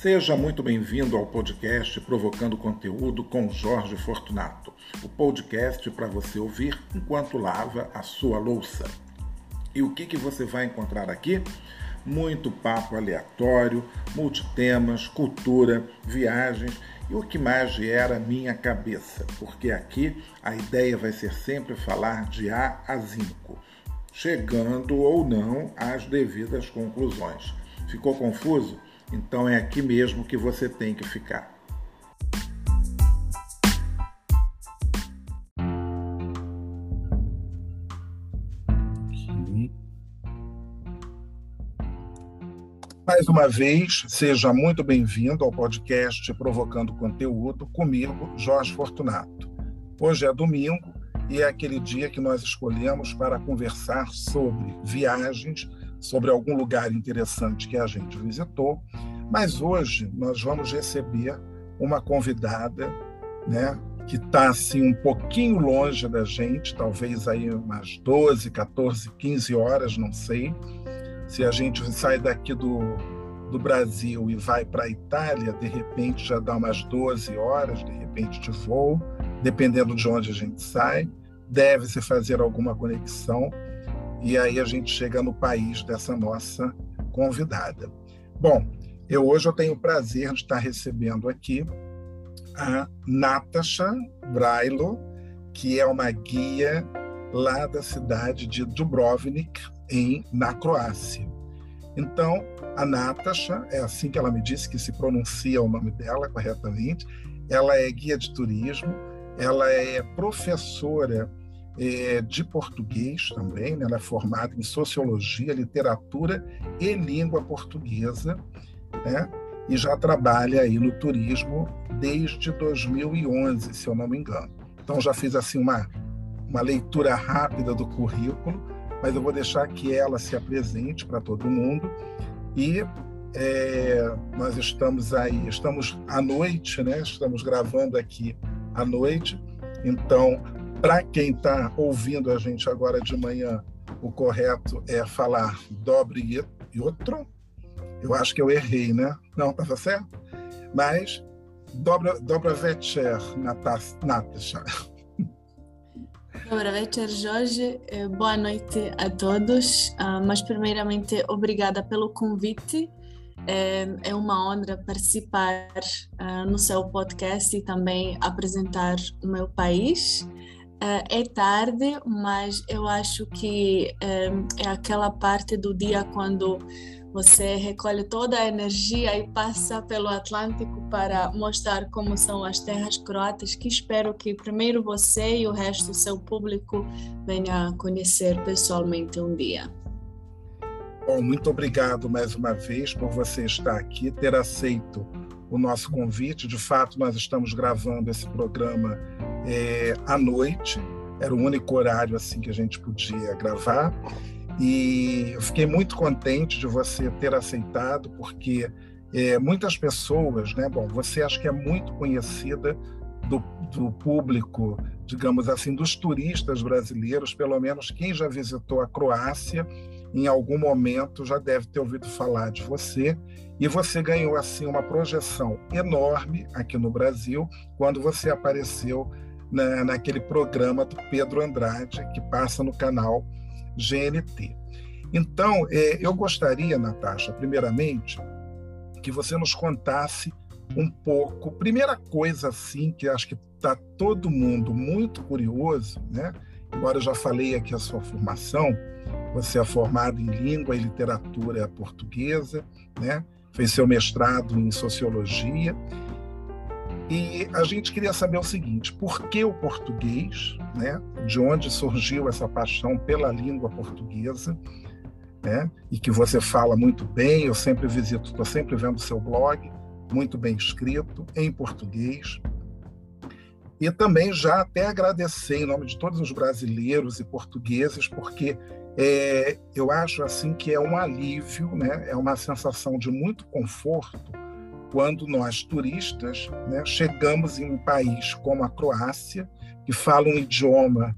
Seja muito bem-vindo ao podcast Provocando Conteúdo com Jorge Fortunato, o podcast para você ouvir enquanto lava a sua louça. E o que, que você vai encontrar aqui? Muito papo aleatório, multitemas, cultura, viagens e o que mais gera minha cabeça, porque aqui a ideia vai ser sempre falar de A a Zinco, chegando ou não às devidas conclusões. Ficou confuso? Então é aqui mesmo que você tem que ficar. Mais uma vez, seja muito bem-vindo ao podcast Provocando Conteúdo comigo, Jorge Fortunato. Hoje é domingo e é aquele dia que nós escolhemos para conversar sobre viagens, sobre algum lugar interessante que a gente visitou, mas hoje nós vamos receber uma convidada, né, que está assim um pouquinho longe da gente, talvez aí umas 12, 14, 15 horas, não sei. Se a gente sai daqui do, do Brasil e vai para a Itália, de repente já dá umas 12 horas, de repente de voo, dependendo de onde a gente sai. Deve-se fazer alguma conexão e aí a gente chega no país dessa nossa convidada. Bom, eu hoje eu tenho o prazer de estar recebendo aqui a Natasha Brailo, que é uma guia lá da cidade de Dubrovnik, em, na Croácia. Então, a Natasha, é assim que ela me disse que se pronuncia o nome dela corretamente, ela é guia de turismo, ela é professora é, de português também, né? ela é formada em sociologia, literatura e língua portuguesa, né? e já trabalha aí no turismo desde 2011, se eu não me engano. Então já fiz assim uma, uma leitura rápida do currículo, mas eu vou deixar que ela se apresente para todo mundo e é, nós estamos aí, estamos à noite, né? Estamos gravando aqui à noite, então para quem está ouvindo a gente agora de manhã, o correto é falar dobre outro. Eu acho que eu errei, né? Não, estava certo? Mas dobra, dobra večer, Natasha. Dobra večer, Jorge. Eh, boa noite a todos. Ah, mas, primeiramente, obrigada pelo convite. É uma honra participar ah, no seu podcast e também apresentar o meu país. Uh, é tarde, mas eu acho que um, é aquela parte do dia quando você recolhe toda a energia e passa pelo Atlântico para mostrar como são as terras croatas, que espero que primeiro você e o resto do seu público venha conhecer pessoalmente um dia. Bom, muito obrigado mais uma vez por você estar aqui, ter aceito o nosso convite. De fato, nós estamos gravando esse programa é, à noite, era o único horário assim que a gente podia gravar. E eu fiquei muito contente de você ter aceitado, porque é, muitas pessoas, né? Bom, você acha que é muito conhecida do, do, público, digamos assim, dos turistas brasileiros, pelo menos quem já visitou a Croácia, em algum momento já deve ter ouvido falar de você. E você ganhou assim uma projeção enorme aqui no Brasil quando você apareceu na, naquele programa do Pedro Andrade que passa no canal GNT. Então, é, eu gostaria, Natasha, primeiramente, que você nos contasse um pouco. Primeira coisa, assim, que acho que está todo mundo muito curioso, né? Embora eu já falei aqui a sua formação, você é formado em língua e literatura portuguesa, né? fez seu mestrado em sociologia. E a gente queria saber o seguinte: por que o português? Né? De onde surgiu essa paixão pela língua portuguesa? Né? E que você fala muito bem. Eu sempre visito, estou sempre vendo seu blog, muito bem escrito, em português. E também já até agradecer em nome de todos os brasileiros e portugueses, porque é, eu acho assim que é um alívio, né? é uma sensação de muito conforto quando nós turistas né, chegamos em um país como a Croácia, que fala um idioma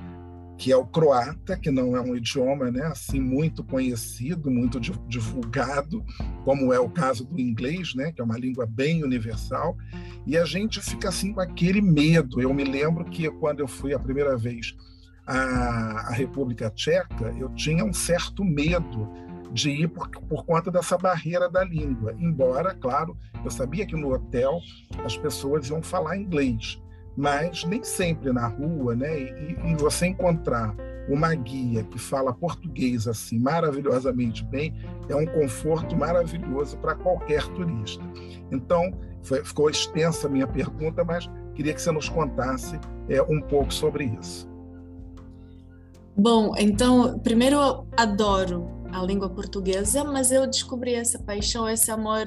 que é o croata, que não é um idioma né, assim muito conhecido, muito divulgado, como é o caso do inglês, né, que é uma língua bem universal, e a gente fica assim com aquele medo. Eu me lembro que quando eu fui a primeira vez à, à República Tcheca, eu tinha um certo medo de ir por, por conta dessa barreira da língua. Embora, claro, eu sabia que no hotel as pessoas iam falar inglês, mas nem sempre na rua, né? E, e você encontrar uma guia que fala português assim maravilhosamente bem é um conforto maravilhoso para qualquer turista. Então, foi, ficou extensa a minha pergunta, mas queria que você nos contasse é, um pouco sobre isso. Bom, então, primeiro eu adoro a língua portuguesa, mas eu descobri essa paixão, esse amor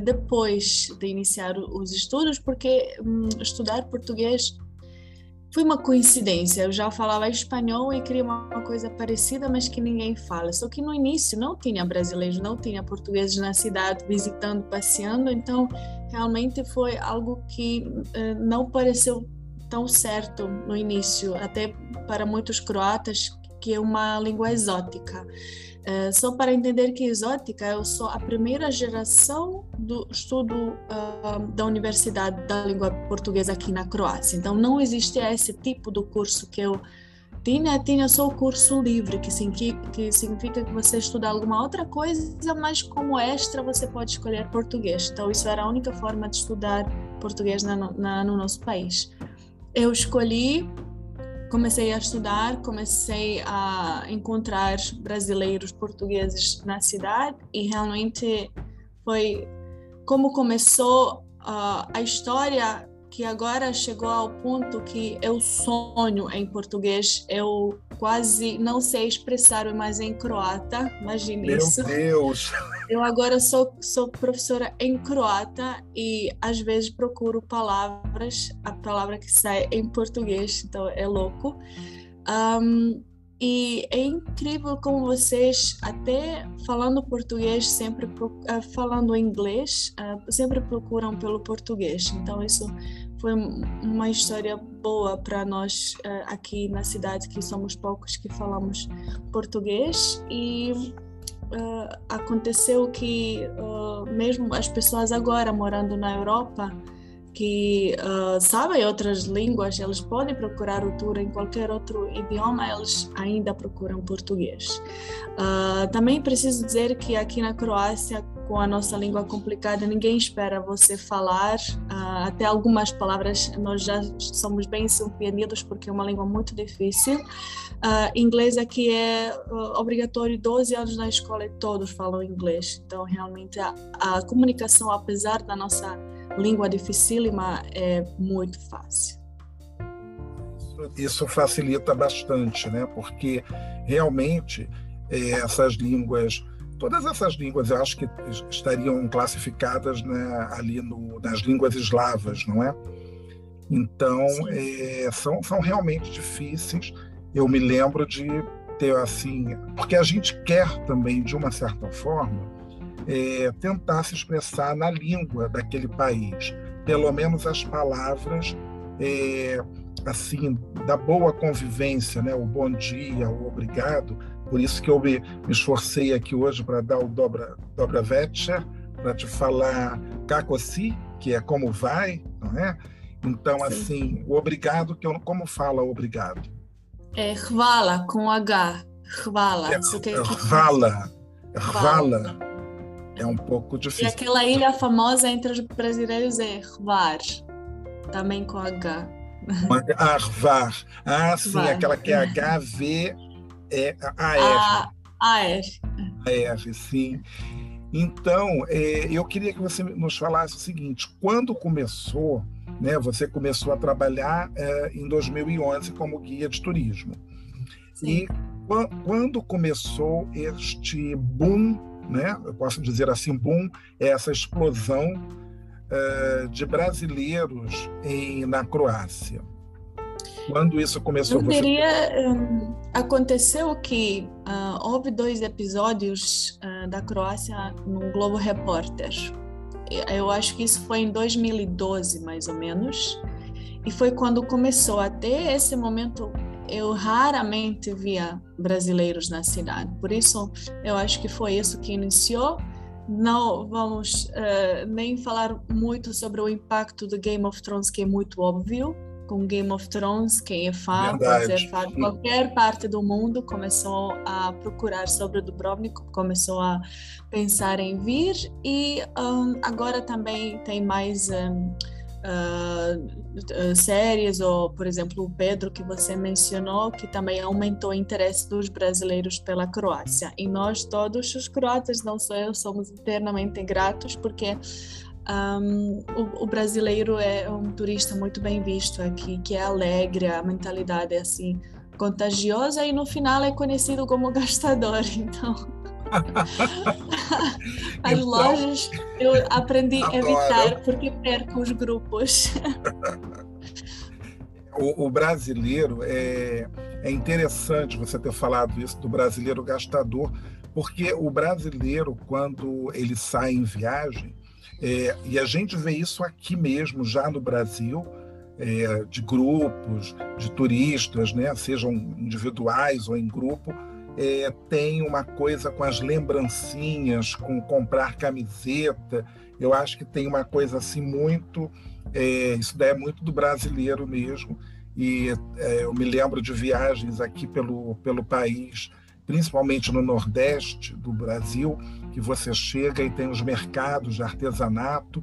depois de iniciar os estudos, porque hum, estudar português foi uma coincidência. Eu já falava espanhol e queria uma coisa parecida, mas que ninguém fala. Só que no início não tinha brasileiros, não tinha portugueses na cidade visitando, passeando, então realmente foi algo que uh, não pareceu tão certo no início, até para muitos croatas, que é uma língua exótica. Uh, só para entender que exótica, eu sou a primeira geração do estudo uh, da Universidade da Língua Portuguesa aqui na Croácia. Então, não existia esse tipo de curso que eu tinha, tinha só o curso livre, que significa, que significa que você estuda alguma outra coisa, mas como extra você pode escolher português. Então, isso era a única forma de estudar português na, na, no nosso país. Eu escolhi comecei a estudar, comecei a encontrar brasileiros portugueses na cidade e realmente foi como começou uh, a história que agora chegou ao ponto que eu sonho em português, eu quase não sei expressar mais em croata, imagine Meu isso. Meu Deus! Eu agora sou, sou professora em croata e às vezes procuro palavras, a palavra que sai em português, então é louco. Um, e é incrível como vocês, até falando português, sempre uh, falando inglês, uh, sempre procuram pelo português. Então, isso foi uma história boa para nós uh, aqui na cidade, que somos poucos que falamos português. E aconteceu que, mesmo as pessoas agora morando na Europa, que uh, sabem outras línguas, eles podem procurar o tour em qualquer outro idioma, eles ainda procuram português. Uh, também preciso dizer que aqui na Croácia, com a nossa língua complicada, ninguém espera você falar. Uh, até algumas palavras nós já somos bem surpreendidos porque é uma língua muito difícil. Uh, inglês aqui é uh, obrigatório 12 anos na escola e todos falam inglês. Então, realmente, a, a comunicação, apesar da nossa língua dificílima é muito fácil. Isso facilita bastante, né? Porque realmente é, essas línguas, todas essas línguas, eu acho que estariam classificadas né, ali no, nas línguas eslavas, não é? Então, é, são, são realmente difíceis. Eu me lembro de ter assim, porque a gente quer também, de uma certa forma, é, tentar se expressar na língua daquele país, pelo menos as palavras é, assim da boa convivência, né? O bom dia, o obrigado. Por isso que eu me, me esforcei aqui hoje para dar o dobra dobra večer, para te falar kakosi, que é como vai, não é? Então Sim. assim, o obrigado que eu como fala obrigado? É hvala com H. Hvala. É. Hvala é um pouco difícil. E aquela ilha famosa entre os brasileiros é Hvar, também com H. Ah, Hvar. Ah, sim, Var. aquela que é H-V-A-R. A-R. A-R, sim. Então, é, eu queria que você nos falasse o seguinte: quando começou, né, você começou a trabalhar é, em 2011 como guia de turismo. Sim. E quando começou este boom né? eu posso dizer assim, boom, é essa explosão uh, de brasileiros em, na Croácia. Quando isso começou? Eu diria, um, aconteceu que uh, houve dois episódios uh, da Croácia no Globo Repórter. Eu acho que isso foi em 2012, mais ou menos. E foi quando começou. Até esse momento, eu raramente via brasileiros na cidade. Por isso, eu acho que foi isso que iniciou. Não vamos uh, nem falar muito sobre o impacto do Game of Thrones, que é muito óbvio. Com Game of Thrones, quem é fã, pode ser fã de qualquer parte do mundo, começou a procurar sobre o Dubrovnik, começou a pensar em vir e um, agora também tem mais um, uh, séries, ou, por exemplo, o Pedro, que você mencionou, que também aumentou o interesse dos brasileiros pela Croácia. E nós, todos os croatas, não só eu, somos eternamente gratos, porque um, o, o, brasileiro é um turista muito bem visto aqui, que é alegre, a mentalidade é assim contagiosa e no final é conhecido como gastador. Então, As então, lojas eu aprendi a evitar porque perco os grupos. o, o, brasileiro é, é interessante você ter falado isso do brasileiro gastador, porque o brasileiro, quando ele sai em viagem, é, e a gente vê isso aqui mesmo, já no Brasil, é, de grupos, de turistas, né, sejam individuais ou em grupo, é, tem uma coisa com as lembrancinhas, com comprar camiseta. Eu acho que tem uma coisa assim muito. É, isso daí é muito do brasileiro mesmo. E é, eu me lembro de viagens aqui pelo, pelo país, principalmente no Nordeste do Brasil, que você chega e tem os mercados de artesanato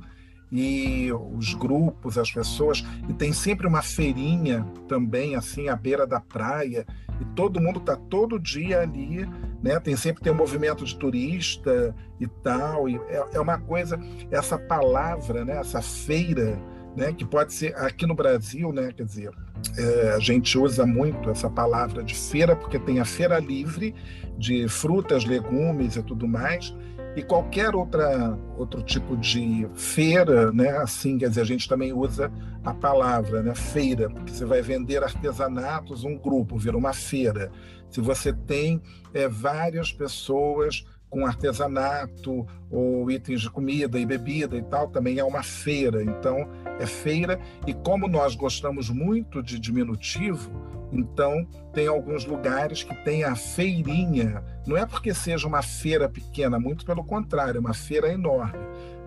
e os grupos, as pessoas, e tem sempre uma feirinha também, assim, à beira da praia, e todo mundo está todo dia ali, né? Tem sempre tem um movimento de turista e tal, e é, é uma coisa, essa palavra, né? Essa feira, né? Que pode ser aqui no Brasil, né? Quer dizer, é, a gente usa muito essa palavra de feira porque tem a feira livre de frutas, legumes e tudo mais e qualquer outra outro tipo de feira, né? Assim, quer dizer, a gente também usa a palavra, né? Feira, porque você vai vender artesanatos, um grupo vira uma feira. Se você tem é, várias pessoas com artesanato ou itens de comida e bebida e tal, também é uma feira. Então, é feira. E como nós gostamos muito de diminutivo, então, tem alguns lugares que tem a feirinha. Não é porque seja uma feira pequena, muito pelo contrário, é uma feira enorme.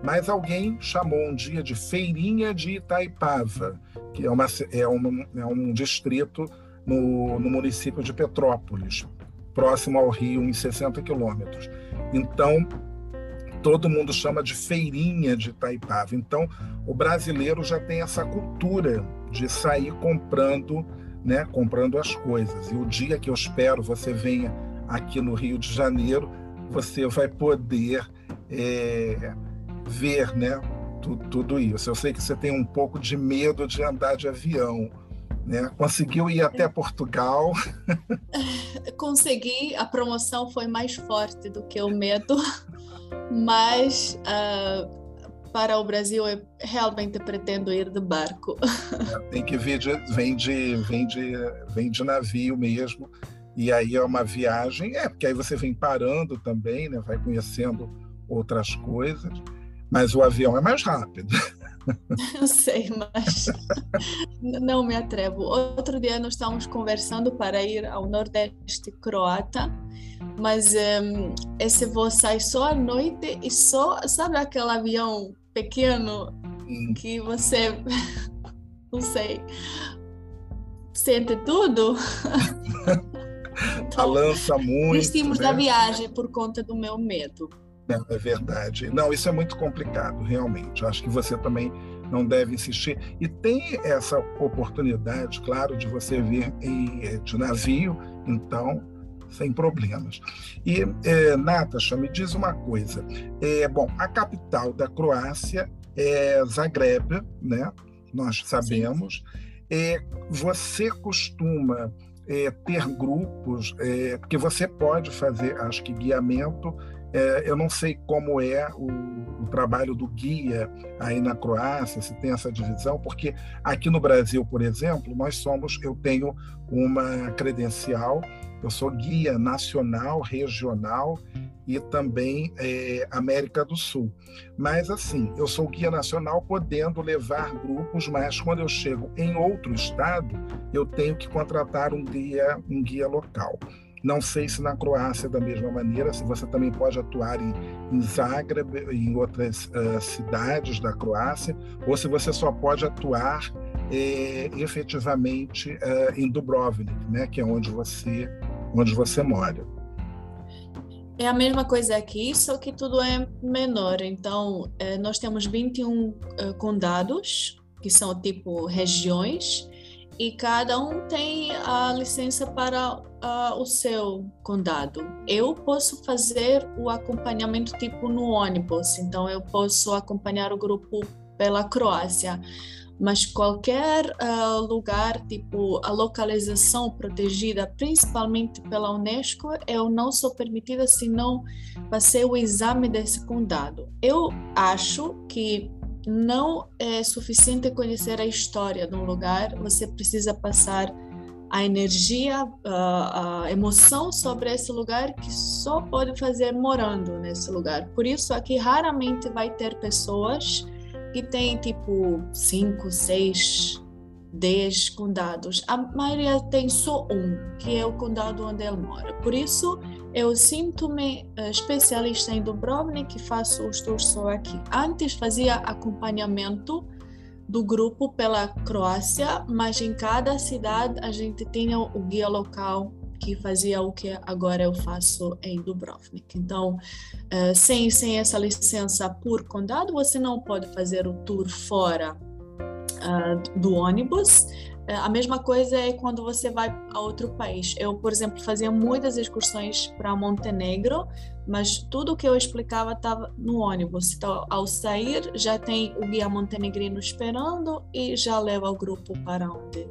Mas alguém chamou um dia de Feirinha de Itaipava, que é, uma, é, um, é um distrito no, no município de Petrópolis, próximo ao Rio, em 60 quilômetros. Então, todo mundo chama de Feirinha de Itaipava. Então, o brasileiro já tem essa cultura de sair comprando né, comprando as coisas. E o dia que eu espero você venha aqui no Rio de Janeiro, você vai poder é, ver né, tudo, tudo isso. Eu sei que você tem um pouco de medo de andar de avião. Né? Conseguiu ir até Portugal? Consegui, a promoção foi mais forte do que o medo, mas uh, para o Brasil eu realmente pretendo ir de barco. Tem que vir de, vem de, vem de, vem de navio mesmo. E aí é uma viagem, é, porque aí você vem parando também, né? Vai conhecendo outras coisas. Mas o avião é mais rápido. Eu sei, mas não me atrevo. Outro dia nós estávamos conversando para ir ao Nordeste croata, mas um, esse voo sai só à noite e só, sabe aquele avião pequeno hum. que você, não sei, sente tudo. então, Balança muito. Desistimos né? da viagem por conta do meu medo. Não, é verdade. Não, isso é muito complicado, realmente. Acho que você também não deve insistir. E tem essa oportunidade, claro, de você vir em, eh, de navio, então sem problemas. E, é, Natasha, me diz uma coisa. É, bom, a capital da Croácia é Zagreb, né? Nós sabemos. É, você costuma é, ter grupos, é, porque você pode fazer, acho que, guiamento. É, eu não sei como é o, o, trabalho do guia aí na Croácia, se tem essa divisão, porque aqui no Brasil, por exemplo, nós somos, eu tenho uma credencial Eu sou guia nacional, regional e também é, América do Sul. Mas assim, eu sou guia nacional podendo levar grupos, mas quando eu chego em outro estado, eu tenho que contratar um guia, um guia local. Não sei se na Croácia é da mesma maneira, se você também pode atuar em, em Zagreb, em outras uh, cidades da Croácia, ou se você só pode atuar é, efetivamente uh, em Dubrovnik, né, que é onde você, onde você mora. É a mesma coisa aqui, só que tudo é menor. Então, eh, nós temos 21 condados, que são tipo regiões, e cada um tem a licença para uh, o seu condado. Eu posso fazer o acompanhamento tipo no ônibus, então eu posso acompanhar o grupo pela Croácia, mas qualquer uh, lugar, tipo a localização protegida, principalmente pela Unesco, eu não sou permitida se não passei o exame desse condado. Eu acho que não é suficiente conhecer a história de um lugar, você precisa passar a energia, a, a, emoção sobre esse lugar que só pode fazer morando nesse lugar. Por isso, aqui raramente vai ter pessoas que têm tipo cinco, seis 10 condados. A maioria tem só um, que é o condado onde ele mora. Por isso, eu sinto-me uh, especialista em Dubrovnik e faço os tours só aqui. Antes fazia acompanhamento do grupo pela Croácia, mas em cada cidade a gente tinha o guia local que fazia o que agora eu faço em Dubrovnik. Então, uh, sem, sem essa licença por condado, você não pode fazer o tour fora uh, do ônibus. Uh, a mesma coisa é quando você vai a outro país. Eu, por exemplo, fazia muitas excursões para Montenegro, mas tudo que eu explicava estava no ônibus. Então, ao sair, já tem o guia montenegrino esperando e já leva o grupo para onde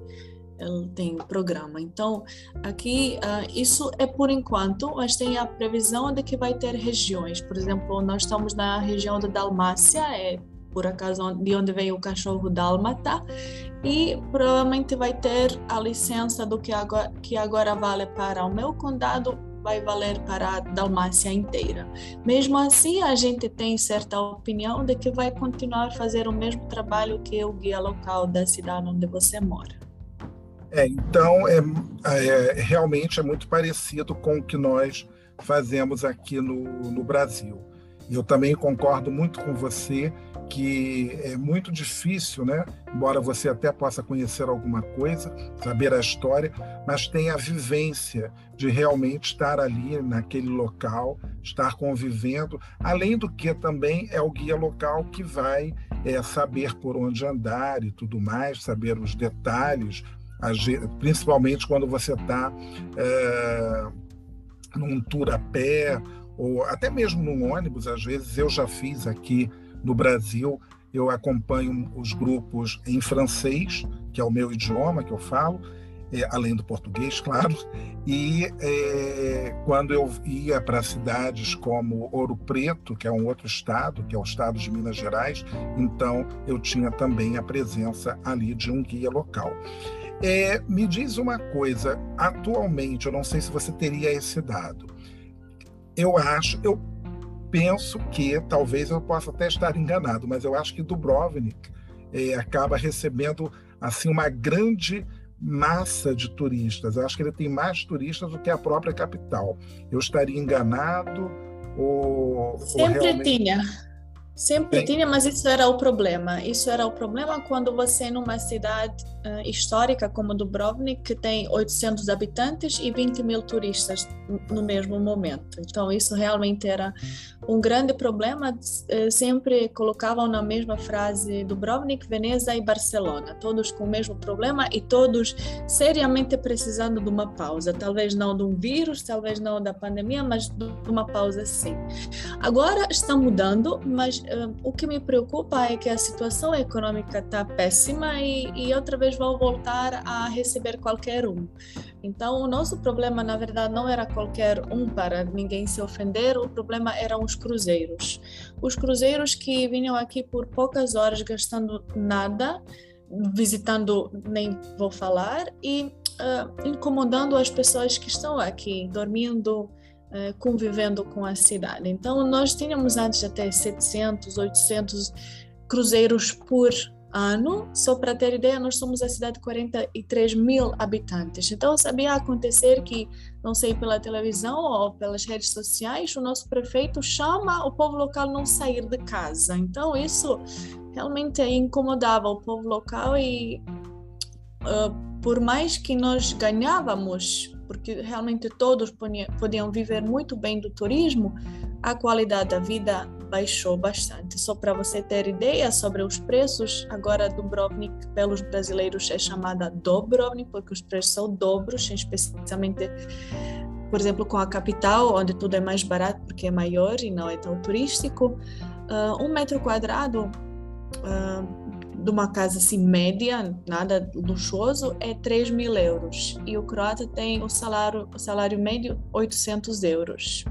ele tem programa. Então, aqui, uh, isso é por enquanto, mas tem a previsão de que vai ter regiões. Por exemplo, nós estamos na região da Dalmácia, é por acaso de onde veio o cachorro dálmata e provavelmente vai ter a licença do que agora, que agora vale para o meu condado vai valer para a Dalmácia inteira. Mesmo assim, a gente tem certa opinião de que vai continuar a fazer o mesmo trabalho que o guia local da cidade onde você mora. É, então, é, é, realmente é muito parecido com o que nós fazemos aqui no, no Brasil. Eu também concordo muito com você que é muito difícil, né? Embora você até possa conhecer alguma coisa, saber a história, mas tem a vivência de realmente estar ali naquele local, estar convivendo, além do que também é o guia local que vai é, saber por onde andar e tudo mais, saber os detalhes, principalmente quando você está é, num tour a pé ou até mesmo num ônibus, às vezes eu já fiz aqui no Brasil, eu acompanho os grupos em francês, que é o meu idioma que eu falo, é, além do português, claro. E é, quando eu ia para cidades como Ouro Preto, que é um outro estado, que é o estado de Minas Gerais, então eu tinha também a presença ali de um guia local. É, me diz uma coisa, atualmente, eu não sei se você teria esse dado. Eu acho, eu penso que talvez eu possa até estar enganado, mas eu acho que Dubrovnik é, acaba recebendo assim uma grande massa de turistas. Eu acho que ele tem mais turistas do que a própria capital. Eu estaria enganado ou sempre ou realmente... tinha Sempre Sim. tinha, mas isso era o problema. Isso era o problema quando você, numa cidade uh, histórica como Dubrovnik, que tem 800 habitantes e 20 mil turistas no mesmo momento. Então, isso realmente era um grande problema. Uh, sempre colocavam na mesma frase Dubrovnik, Veneza e Barcelona, todos com o mesmo problema e todos seriamente precisando de uma pausa. Talvez não de um vírus, talvez não da pandemia, mas de uma pausa sim. Agora está mudando, mas o que me preocupa é que a situação econômica está péssima e, e outra vez vão voltar a receber qualquer um. Então, o nosso problema, na verdade, não era qualquer um para ninguém se ofender, o problema eram os cruzeiros. Os cruzeiros que vinham aqui por poucas horas gastando nada, visitando, nem vou falar, e uh, incomodando as pessoas que estão aqui, dormindo, convivendo com a cidade. Então, nós tínhamos antes até 700, 800 cruzeiros por ano. Só para ter ideia, nós somos a cidade de 43 mil habitantes. Então, sabia acontecer que, não sei, pela televisão ou pelas redes sociais, o nosso prefeito chama o povo local não sair de casa. Então, isso realmente incomodava o povo local e uh, por mais que nós ganhávamos, porque realmente todos podiam viver muito bem do turismo, a qualidade da vida baixou bastante. Só para você ter ideia sobre os preços, agora Dubrovnik pelos brasileiros é chamada Dobrovnik porque os preços são dobros, especialmente por exemplo, com a capital, onde tudo é mais barato porque é maior e não é tão turístico. Uh, um metro quadrado uh, de uma casa assim média, nada luxuoso, é 3 mil euros. E o croata tem o salário, o salário médio 800 euros.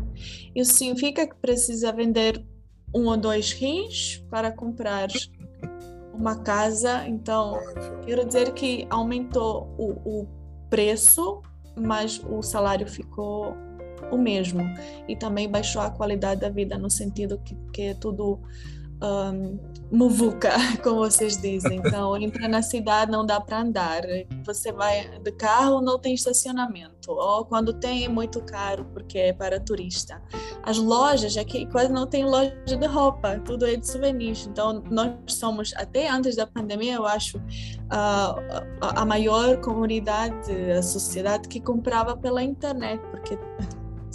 Isso significa que precisa vender um ou dois rins para comprar uma casa. Então, quero dizer que aumentou o, o preço, mas o salário ficou o mesmo. E também baixou a qualidade da vida, no sentido que, que é tudo um, muvuca, como vocês dizem. Então, entra na cidade, não dá para andar. Você vai de carro, não tem estacionamento. Ou quando tem, é muito caro, porque é para turista. As lojas, aqui quase não tem loja de roupa, tudo é de souvenirs. Então, nós somos, até antes da pandemia, eu acho, a, a maior comunidade, a sociedade que comprava pela internet, porque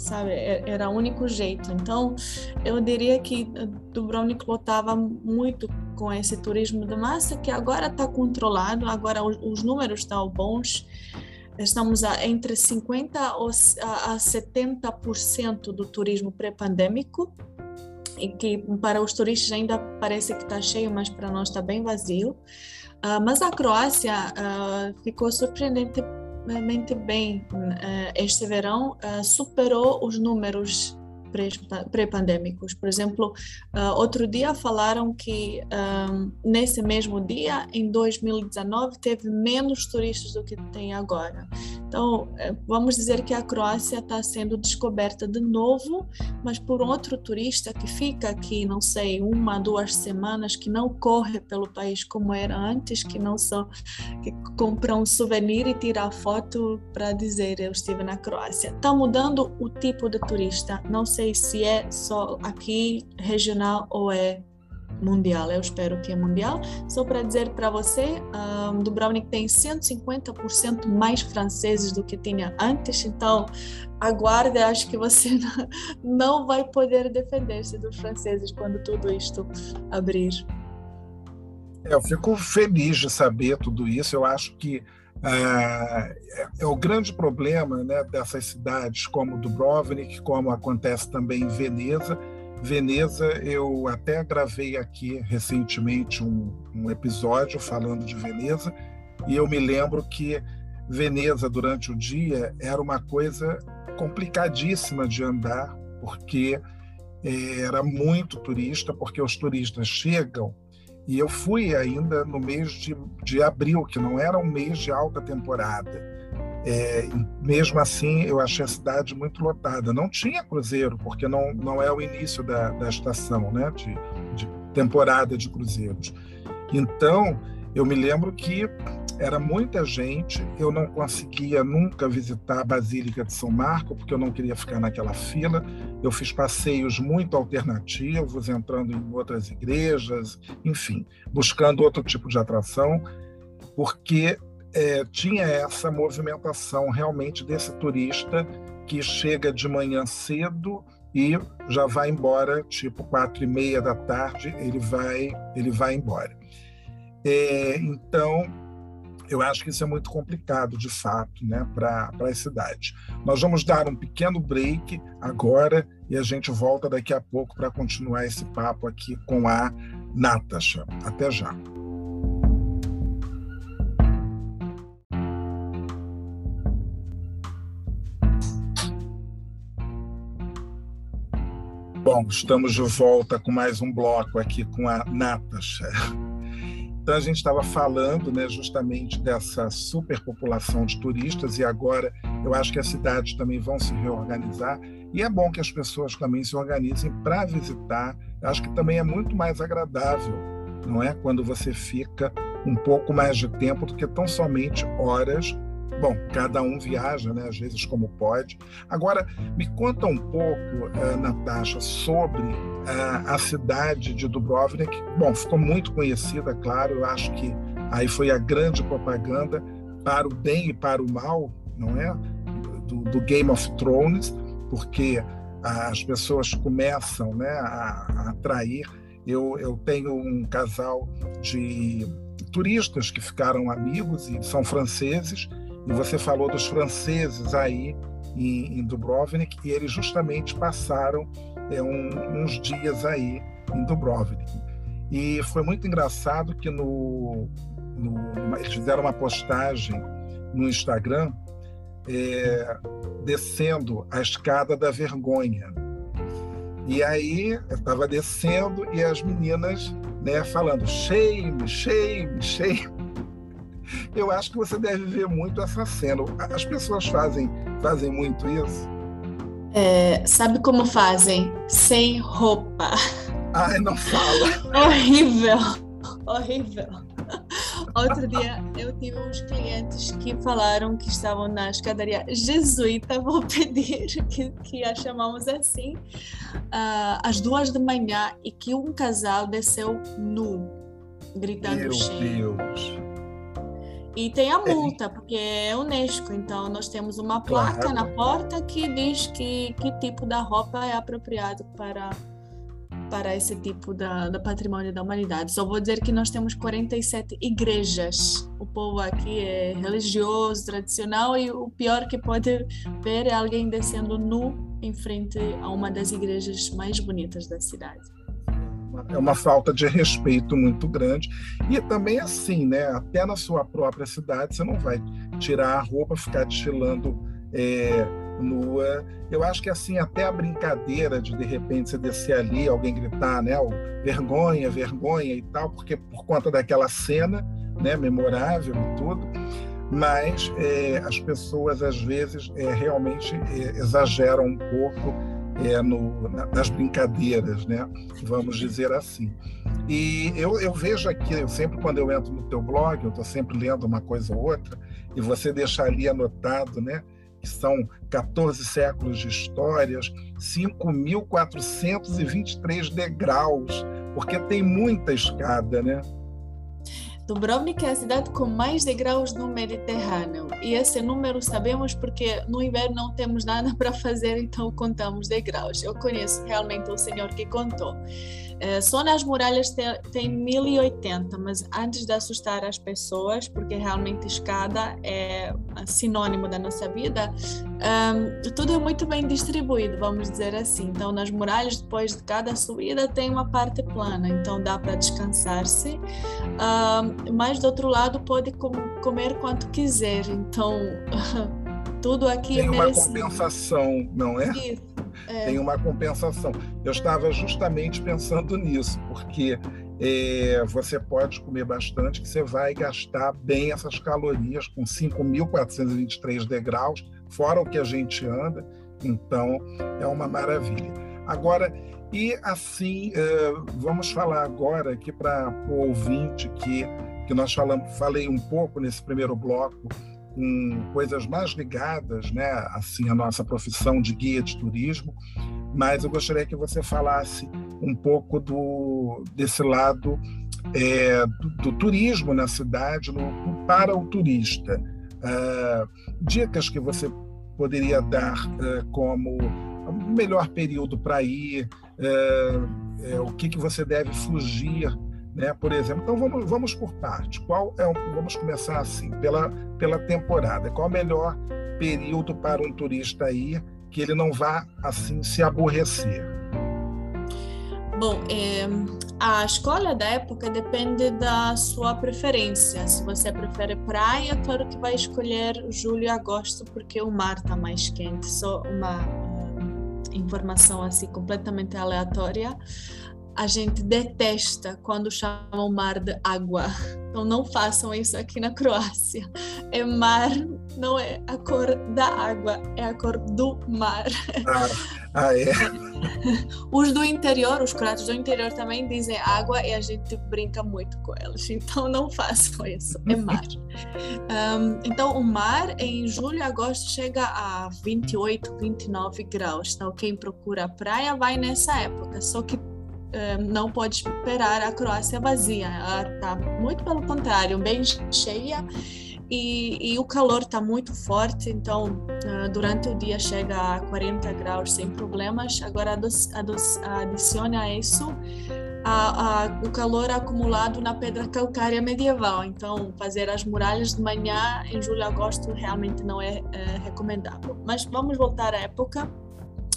sabe? É, era o único jeito. Então, eu diria que Dubrovnik lotava muito com esse turismo de massa que agora está controlado, agora os, números estão bons. Estamos a, entre 50% a 70% do turismo pré-pandêmico, e que para os turistas ainda parece que está cheio, mas para nós está bem vazio. Uh, mas a Croácia uh, ficou surpreendente extremamente bem. Eh, este verão, eh, superou os números pré-pandêmicos. Por exemplo, uh, outro dia falaram que um, nesse mesmo dia, em 2019, teve menos turistas do que tem agora. Então, eh, vamos dizer que a Croácia está sendo descoberta de novo, mas por outro turista que fica aqui, não sei, uma, duas semanas, que não corre pelo país como era antes, que não só que compra um souvenir e tira a foto para dizer eu estive na Croácia. Está mudando o tipo de turista. Não sei sei se é só aqui regional ou é mundial. Eu espero que é mundial. Só para dizer para você, um, Dubrovnik tem 150% mais franceses do que tinha antes, então aguarde, acho que você não vai poder defender-se dos franceses quando tudo isto abrir. Eu fico feliz de saber tudo isso. Eu acho que é, é, o grande problema né, dessas cidades como Dubrovnik, como acontece também em Veneza. Veneza, eu até gravei aqui recentemente um, um episódio falando de Veneza, e eu me lembro que Veneza, durante o dia, era uma coisa complicadíssima de andar, porque é, era muito turista, porque os turistas chegam e eu fui ainda no mês de, de abril, que não era um mês de alta temporada. É, mesmo assim, eu achei a cidade muito lotada. Não tinha cruzeiro, porque não, não é o início da, da estação né, de, de temporada de cruzeiros. Então, eu me lembro que era muita gente, eu não conseguia nunca visitar a Basílica de São Marco, porque eu não queria ficar naquela fila. Eu fiz passeios muito alternativos, entrando em outras igrejas, enfim, buscando outro tipo de atração, porque é, tinha essa movimentação realmente desse turista que chega de manhã cedo e já vai embora, tipo quatro e meia da tarde, ele vai, ele vai embora. É, então, eu acho que isso é muito complicado, de fato, né, para a cidade. Nós vamos dar um pequeno break agora e a gente volta daqui a pouco para continuar esse papo aqui com a Natasha. Até já. Bom, estamos de volta com mais um bloco aqui com a Natasha. Então a gente estava falando, né, justamente dessa superpopulação de turistas e agora eu acho que as cidades também vão se reorganizar e é bom que as pessoas também se organizem para visitar. Eu acho que também é muito mais agradável, não é, quando você fica um pouco mais de tempo do que tão somente horas Bom, cada um viaja, né, às vezes como pode. Agora, me conta um pouco, uh, Natasha, sobre uh, a cidade de Dubrovnik. Bom, ficou muito conhecida, claro, eu acho que aí foi a grande propaganda para o bem e para o mal, não é? Do, do Game of Thrones, porque as pessoas começam né, a, a atrair. Eu, eu tenho um casal de turistas que ficaram amigos e são franceses e você falou dos franceses aí em, em Dubrovnik, e eles justamente passaram é, um, uns dias aí em Dubrovnik. E foi muito engraçado que no, no eles fizeram uma postagem no Instagram é, descendo a escada da vergonha. E aí estava descendo e as meninas né, falando shame, shame, shame. Eu acho que você deve ver muito essa cena. As pessoas fazem, fazem muito isso. É, sabe como fazem? Sem roupa. Ai, não fala. horrível, horrível. Outro dia eu tive uns clientes que falaram que estavam na escadaria jesuíta, vou pedir que, que a chamamos assim, uh, às duas da manhã e que um casal desceu nu, gritando Meu cheio. Deus. E tem a é. multa, porque é Unesco, então nós temos uma placa claro. na porta que diz que, que tipo da roupa é apropriado para, para esse tipo da, da patrimônio da humanidade. Só vou dizer que nós temos 47 igrejas. O povo aqui é religioso, tradicional, e o pior que pode ver é alguém descendo nu em frente a uma das igrejas mais bonitas da cidade é uma falta de respeito muito grande. E também assim, né? Até na sua própria cidade, você não vai tirar a roupa, ficar desfilando é, nua. Eu acho que assim, até a brincadeira de de repente você descer ali, alguém gritar, né? Vergonha, vergonha e tal, porque por conta daquela cena, né? Memorável e tudo. Mas é, as pessoas às vezes é, realmente é, exageram um pouco é, no, nas brincadeiras, né? Vamos dizer assim. E eu, eu vejo aqui, eu sempre quando eu entro no teu blog, eu estou sempre lendo uma coisa ou outra, e você deixa ali anotado, né? Que são 14 séculos de histórias, 5.423 degraus, porque tem muita escada, né? Dubrovnik é a cidade com mais degraus no Mediterrâneo e esse número sabemos porque no inverno não temos nada para fazer, então contamos degraus. Eu conheço realmente o senhor que contou. É, só nas muralhas tem, tem 1080, mas antes de assustar as pessoas, porque realmente escada é sinônimo da nossa vida, um, tudo é muito bem distribuído, vamos dizer assim. Então, nas muralhas, depois de cada subida, tem uma parte plana, então dá para descansar-se. Um, mas do outro lado, pode com, comer quanto quiser. Então, tudo aqui tem é uma compensação, não é? Isso. É. Tem uma compensação. Eu estava justamente pensando nisso, porque é, você pode comer bastante, que você vai gastar bem essas calorias com 5.423 degraus, fora o que a gente anda. Então, é uma maravilha. Agora, e assim, é, vamos falar agora aqui para o ouvinte que, que nós falamos, falei um pouco nesse primeiro bloco com coisas mais ligadas, né, assim, à nossa profissão de guia de turismo, mas eu gostaria que você falasse um pouco do, desse lado é, do, do, turismo na cidade no, para o turista. Uh, dicas que você poderia dar uh, como melhor período para ir, uh, o que, que você deve fugir né? Por exemplo, então vamos, vamos por parte. Qual é vamos começar assim pela pela temporada. Qual o melhor período para um turista ir que ele não vá assim se aborrecer? Bom, é, a escolha da época depende da sua preferência. Se você prefere praia, claro que vai escolher julho e agosto porque o mar está mais quente. Só uma informação assim completamente aleatória. A gente detesta quando chamam o mar de água. Então não façam isso aqui na Croácia. É mar, não é a cor da água, é a cor do mar. Ah, ah é? Os do interior, os croatas do interior também dizem água e a gente brinca muito com eles. Então não façam isso, é mar. Um, então o mar em julho e agosto chega a 28, 29 graus. Então quem procura praia vai nessa época. Só que não pode esperar a Croácia vazia. Ela está muito pelo contrário, bem cheia e, e o calor está muito forte, então uh, durante o dia chega a 40 graus sem problemas. Agora adicione a isso a, a, o calor acumulado na pedra calcária medieval. Então, fazer as muralhas de manhã em julho e agosto realmente não é, é recomendável. Mas vamos voltar à época.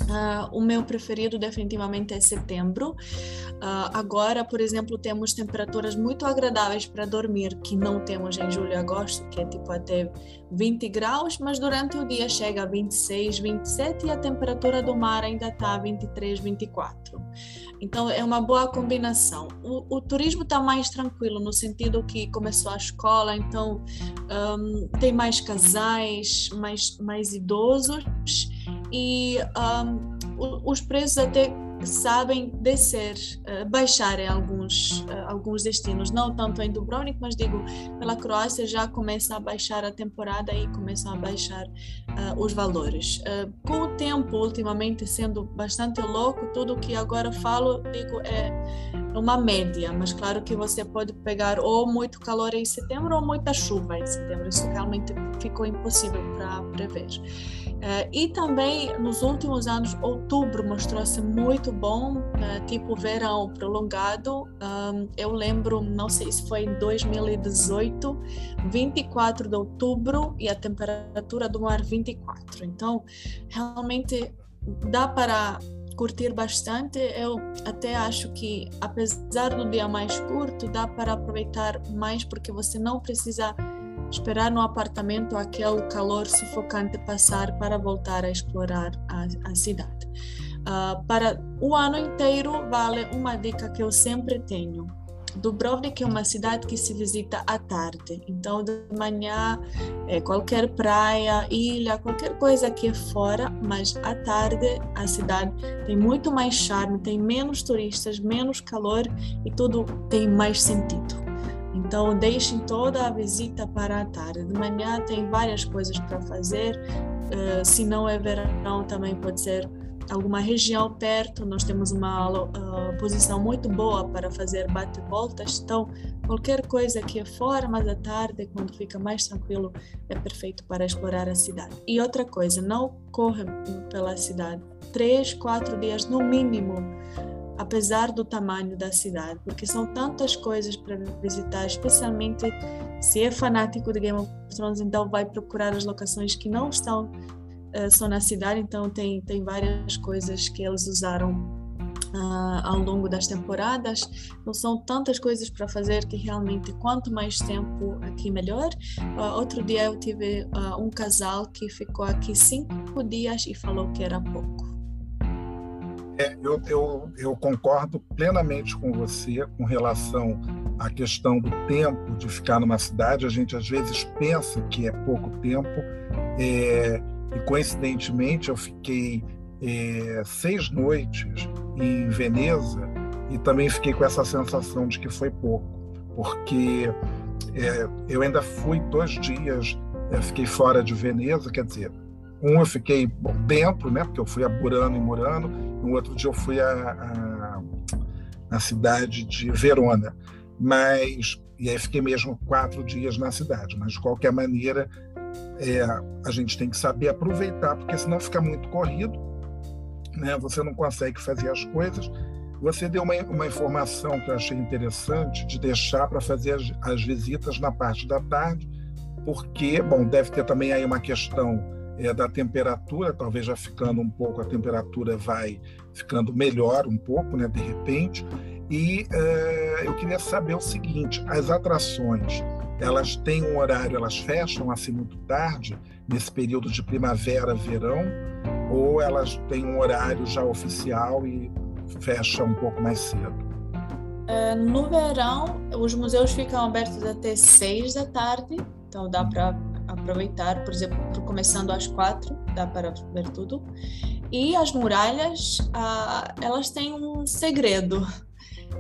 Uh, o meu preferido definitivamente é setembro. Uh, agora, por exemplo, temos temperaturas muito agradáveis para dormir, que não temos em julho e agosto, que é tipo até 20 graus, mas durante o dia chega a 26, 27 e a temperatura do mar ainda está a 23, 24. Então é uma boa combinação. O, o turismo está mais tranquilo no sentido que começou a escola, então um, tem mais casais, mais, mais idosos e um, os preços até sabem descer, uh, baixar em alguns, uh, alguns destinos, não tanto em Dubrovnik, mas digo, pela Croácia já começa a baixar a temporada e começam a baixar uh, os valores. com o tempo, ultimamente, sendo bastante louco, tudo que agora falo, digo, é uma média, mas claro que você pode pegar ou muito calor em setembro ou muita chuva em setembro, isso realmente ficou impossível para prever. Uh, e também nos últimos anos, outubro mostrou-se muito bom, uh, tipo verão prolongado. Eu lembro, não sei se foi em 2018, 24 de outubro e a temperatura do mar 24. Então, realmente dá para curtir bastante. Eu até acho que, apesar do dia mais curto, dá para aproveitar mais porque você não precisa esperar no apartamento aquele calor sufocante passar para voltar a explorar a, a cidade. Uh, para o ano inteiro, vale uma dica que eu sempre tenho. Dubrovnik é uma cidade que se visita à tarde, então de manhã é qualquer praia, ilha, qualquer coisa que é fora, mas à tarde a cidade tem muito mais charme, tem menos turistas, menos calor e tudo tem mais sentido. Então, deixem toda a visita para a tarde. De manhã tem várias coisas para fazer. Uh, se não é verão, também pode ser alguma região perto. Nós temos uma uh, posição muito boa para fazer bate-voltas. Então, qualquer coisa que é fora, mas à tarde, quando fica mais tranquilo, é perfeito para explorar a cidade. E outra coisa, não corra pela cidade. Três, quatro dias no mínimo apesar do tamanho da cidade, porque são tantas coisas para visitar, especialmente se é fanático de Game of Thrones, então vai procurar as locações que não estão uh, só na cidade, então tem, tem várias coisas que eles usaram uh, ao longo das temporadas. Não são tantas coisas para fazer que realmente quanto mais tempo aqui melhor. Uh, outro dia eu tive um casal que ficou aqui cinco dias e falou que era pouco. É, eu, eu, eu, concordo plenamente com você com relação à questão do tempo de ficar numa cidade. A gente às vezes pensa que é pouco tempo, é, e coincidentemente eu fiquei é, seis noites em Veneza e também fiquei com essa sensação de que foi pouco, porque é, eu ainda fui dois dias, é, fiquei fora de Veneza, quer dizer, um eu fiquei bom, dentro, né? Porque eu fui a Burano e Murano. No outro dia eu fui a, a cidade de Verona. Mas e aí fiquei mesmo quatro dias na cidade. Mas de qualquer maneira é, a gente tem que saber aproveitar, porque senão fica muito corrido, né? Você não consegue fazer as coisas. Você deu uma, uma informação que eu achei interessante de deixar para fazer as, as visitas na parte da tarde, porque, bom, deve ter também aí uma questão é, da temperatura, talvez já ficando um pouco, a temperatura vai ficando melhor um pouco, né, de repente. E é, eu queria saber o seguinte: as atrações, elas têm um horário, elas fecham assim muito tarde, nesse período de primavera, verão, ou elas têm um horário já oficial e fecham um pouco mais cedo? Uh, no verão, os museus ficam abertos até seis da tarde, então dá para aproveitar, por exemplo, começando às quatro, dá para ver tudo. E as muralhas, uh, elas têm um segredo.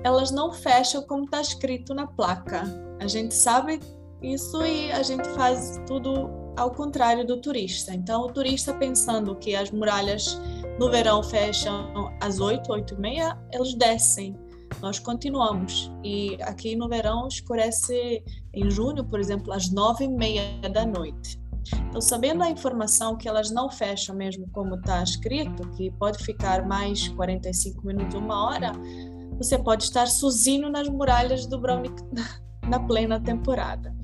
Elas não fecham como está escrito na placa. A gente sabe isso e a gente faz tudo ao contrário do turista. Então, o turista pensando que as muralhas no verão fecham às 8, 8 e meia, eles descem. Nós continuamos. E aqui no verão escurece em junho, por exemplo, às 9 e meia da noite. Então, sabendo a informação que elas não fecham mesmo como está escrito, que pode ficar mais 45 minutos, uma hora, você pode estar sozinho nas muralhas do Brownick na plena temporada.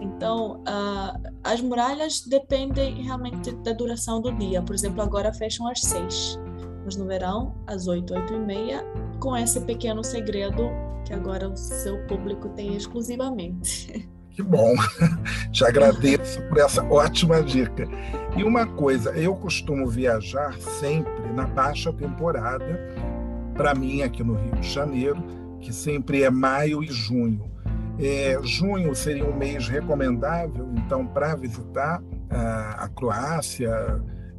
Então, uh, as muralhas dependem realmente da duração do dia. Por exemplo, agora fecham às seis, mas no verão, às oito, oito e meia, com esse pequeno segredo que agora o seu público tem exclusivamente. Que bom, te agradeço por essa ótima dica. E uma coisa, eu costumo viajar sempre na baixa temporada, para mim aqui no Rio de Janeiro, que sempre é maio e junho. É, junho seria um mês recomendável, então, para visitar a, a Croácia.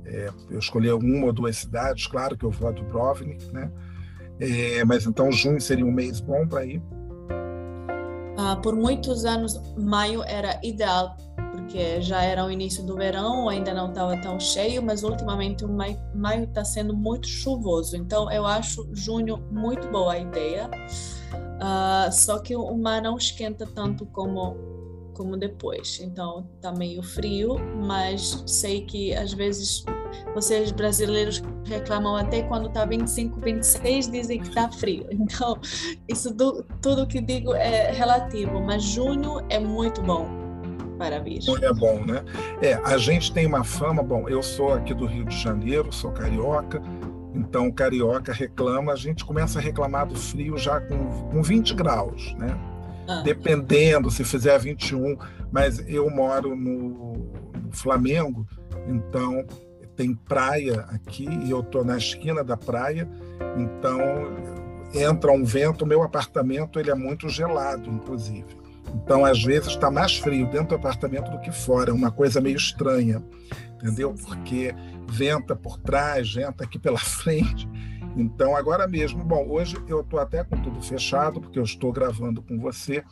É, eu escolhi uma ou duas cidades, claro que eu vou a Dubrovnik, né? É, mas então junho seria um mês bom para ir? Ah, por muitos anos, maio era ideal, porque já era o início do verão, ainda não estava tão cheio, mas ultimamente o maio está sendo muito chuvoso. Então, eu acho junho muito boa a ideia. Uh, só que o mar não esquenta tanto como como depois. Então tá meio frio, mas sei que às vezes vocês brasileiros reclamam até quando tá 25, 26 dizem que tá frio. Então isso do, tudo que digo é relativo, mas junho é muito bom para vir. Junho é bom, né? É, a gente tem uma fama, bom, eu sou aqui do Rio de Janeiro, sou carioca, então, carioca reclama, a gente começa a reclamar do frio já com, com 20 graus, né? Ah. Dependendo se fizer 21, mas eu moro no, no Flamengo, então tem praia aqui e eu estou na esquina da praia, então entra um vento, meu apartamento ele é muito gelado, inclusive. Então, às vezes, está mais frio dentro do apartamento do que fora, é uma coisa meio estranha, entendeu? Porque venta por trás, venta aqui pela frente. Então, agora mesmo, bom, hoje eu estou até com tudo fechado, porque eu estou gravando com você,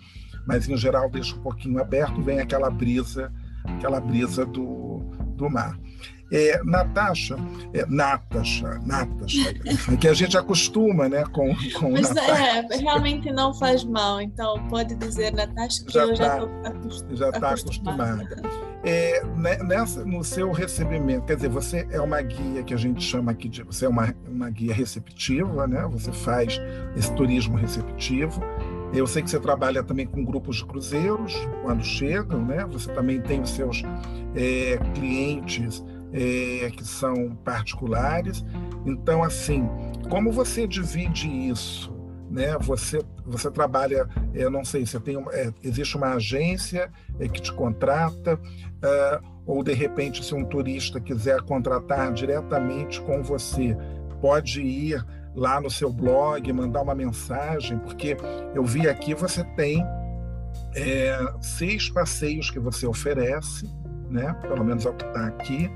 mas em geral deixo um pouquinho aberto, vem aquela brisa, aquela brisa do, do mar. É, Natasha, é, Natasha, Natasha, que a gente acostuma, né, com, com Mas Natasha. é, realmente não faz mal, então pode dizer, Natasha, que já eu já estou tá, já está acostumada. É, né, nessa, no seu recebimento, quer dizer, você é uma guia que a gente chama aqui de, você é uma, uma guia receptiva, né? Você faz esse turismo receptivo. Eu sei que você trabalha também com grupos de cruzeiros quando chegam, né? Você também tem os seus é, clientes é, que são particulares. Então, assim, como você divide isso? Né? Você, você trabalha, eu não sei, você tem, é, existe uma agência é, que te contrata, é, ou de repente, se um turista quiser contratar diretamente com você, pode ir lá no seu blog, mandar uma mensagem, porque eu vi aqui você tem é, seis passeios que você oferece, né? Pelo menos é o que está aqui.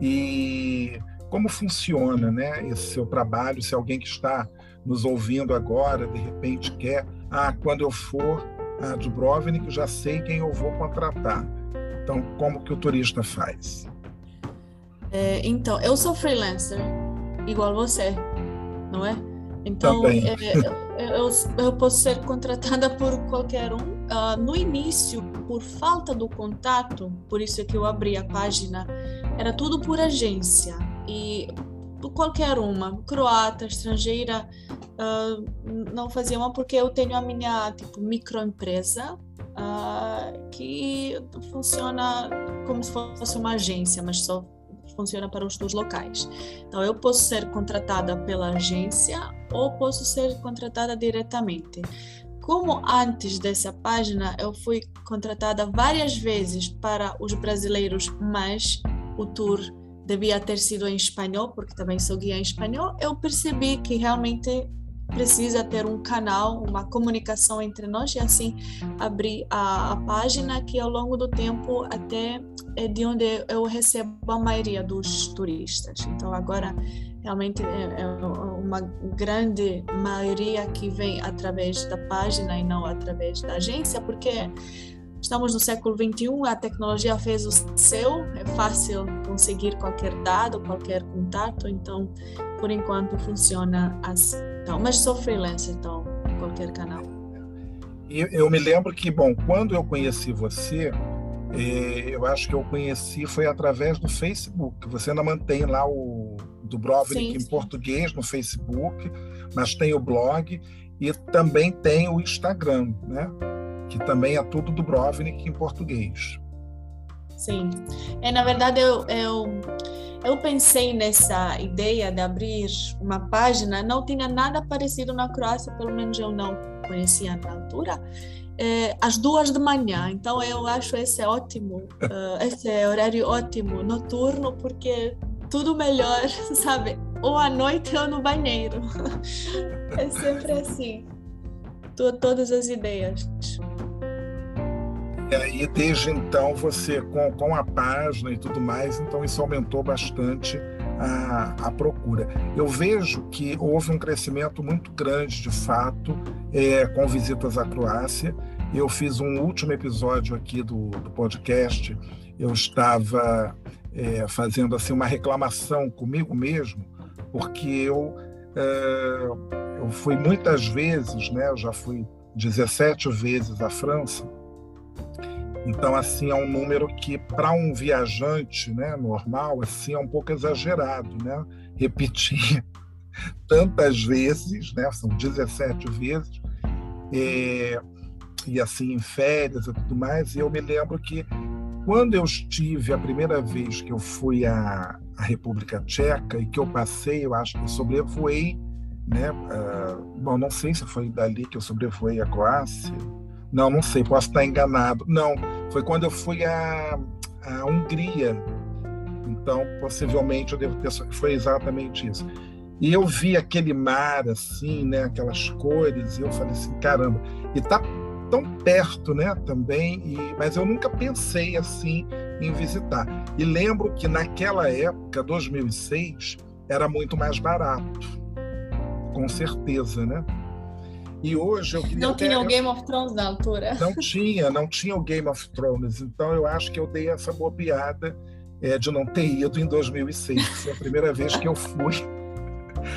E como funciona, né? Esse seu trabalho? Se alguém que está nos ouvindo agora, de repente quer, ah, quando eu for a Dubrovnik, já sei quem eu vou contratar. Então, como que o turista faz? É, então, eu sou freelancer, igual você, não é? Então, é, eu, eu, posso ser contratada por qualquer um. Uh, no início, por falta do contato, por isso é que eu abri a página, era tudo por agência. E qualquer uma, croata, estrangeira, uh, não fazia uma porque eu tenho a minha tipo microempresa uh, que funciona como se fosse uma agência, mas só funciona para os dois locais. Então, eu posso ser contratada pela agência ou posso ser contratada diretamente. Como antes dessa página eu fui contratada várias vezes para os brasileiros, mas o tour devia ter sido em espanhol, porque também sou guia em espanhol, eu percebi que realmente precisa ter um canal, uma comunicação entre nós e assim abrir a, a página que ao longo do tempo até é de onde eu recebo a maioria dos turistas. Então agora realmente é, é uma grande maioria que vem através da página e não através da agência, porque Estamos no século 21, a tecnologia fez o seu, é fácil conseguir qualquer dado, qualquer contato, então, por enquanto, funciona assim. Então, mas sou freelancer, então, qualquer canal. E eu me lembro que, bom, quando eu conheci você, eh, eu acho que eu conheci foi através do Facebook. Você ainda mantém lá o Dubrovnik sim, em sim. português no Facebook, mas tem o blog e também tem o Instagram, né? que também é tudo do Brovnik em português. Sim. É, na verdade, eu, eu, eu pensei nessa ideia de abrir uma página, não tinha nada parecido na Croácia, pelo menos eu não conhecia na altura, é, às duas da manhã. Então, eu acho esse ótimo, uh, esse horário ótimo, noturno, porque tudo melhor, sabe? Ou à noite ou no banheiro. é sempre assim. Todas as ideias. E aí, desde então, você, com, com a página e tudo mais, então isso aumentou bastante a, a procura. Eu vejo que houve um crescimento muito grande, de fato, é, com visitas à Croácia. Eu fiz um último episódio aqui do, do podcast, eu estava é, fazendo assim uma reclamação comigo mesmo, porque eu, é, eu fui muitas vezes, né, eu já fui 17 vezes à França, então, assim, é um número que, para um viajante né, normal, assim, é um pouco exagerado, né? Repetir tantas vezes, né? São 17 vezes, e, e assim, em férias e tudo mais. E eu me lembro que, quando eu estive a primeira vez que eu fui à, à República Tcheca e que eu passei, eu acho que eu sobrevoei, né? Uh, bom, não sei se foi dali que eu sobrevoei a Croácia, não, não sei, posso estar enganado. Não, foi quando eu fui à, à Hungria. Então, possivelmente eu devo ter. Foi exatamente isso. E eu vi aquele mar assim, né, aquelas cores, e eu falei assim, caramba, e tá tão perto, né, também, e, mas eu nunca pensei assim em visitar. E lembro que naquela época, 2006, era muito mais barato, com certeza, né? E hoje eu Não tinha o Game of Thrones na altura. Não tinha, não tinha o Game of Thrones. Então eu acho que eu dei essa bobeada é, de não ter ido em 2006. Foi a primeira vez que eu fui.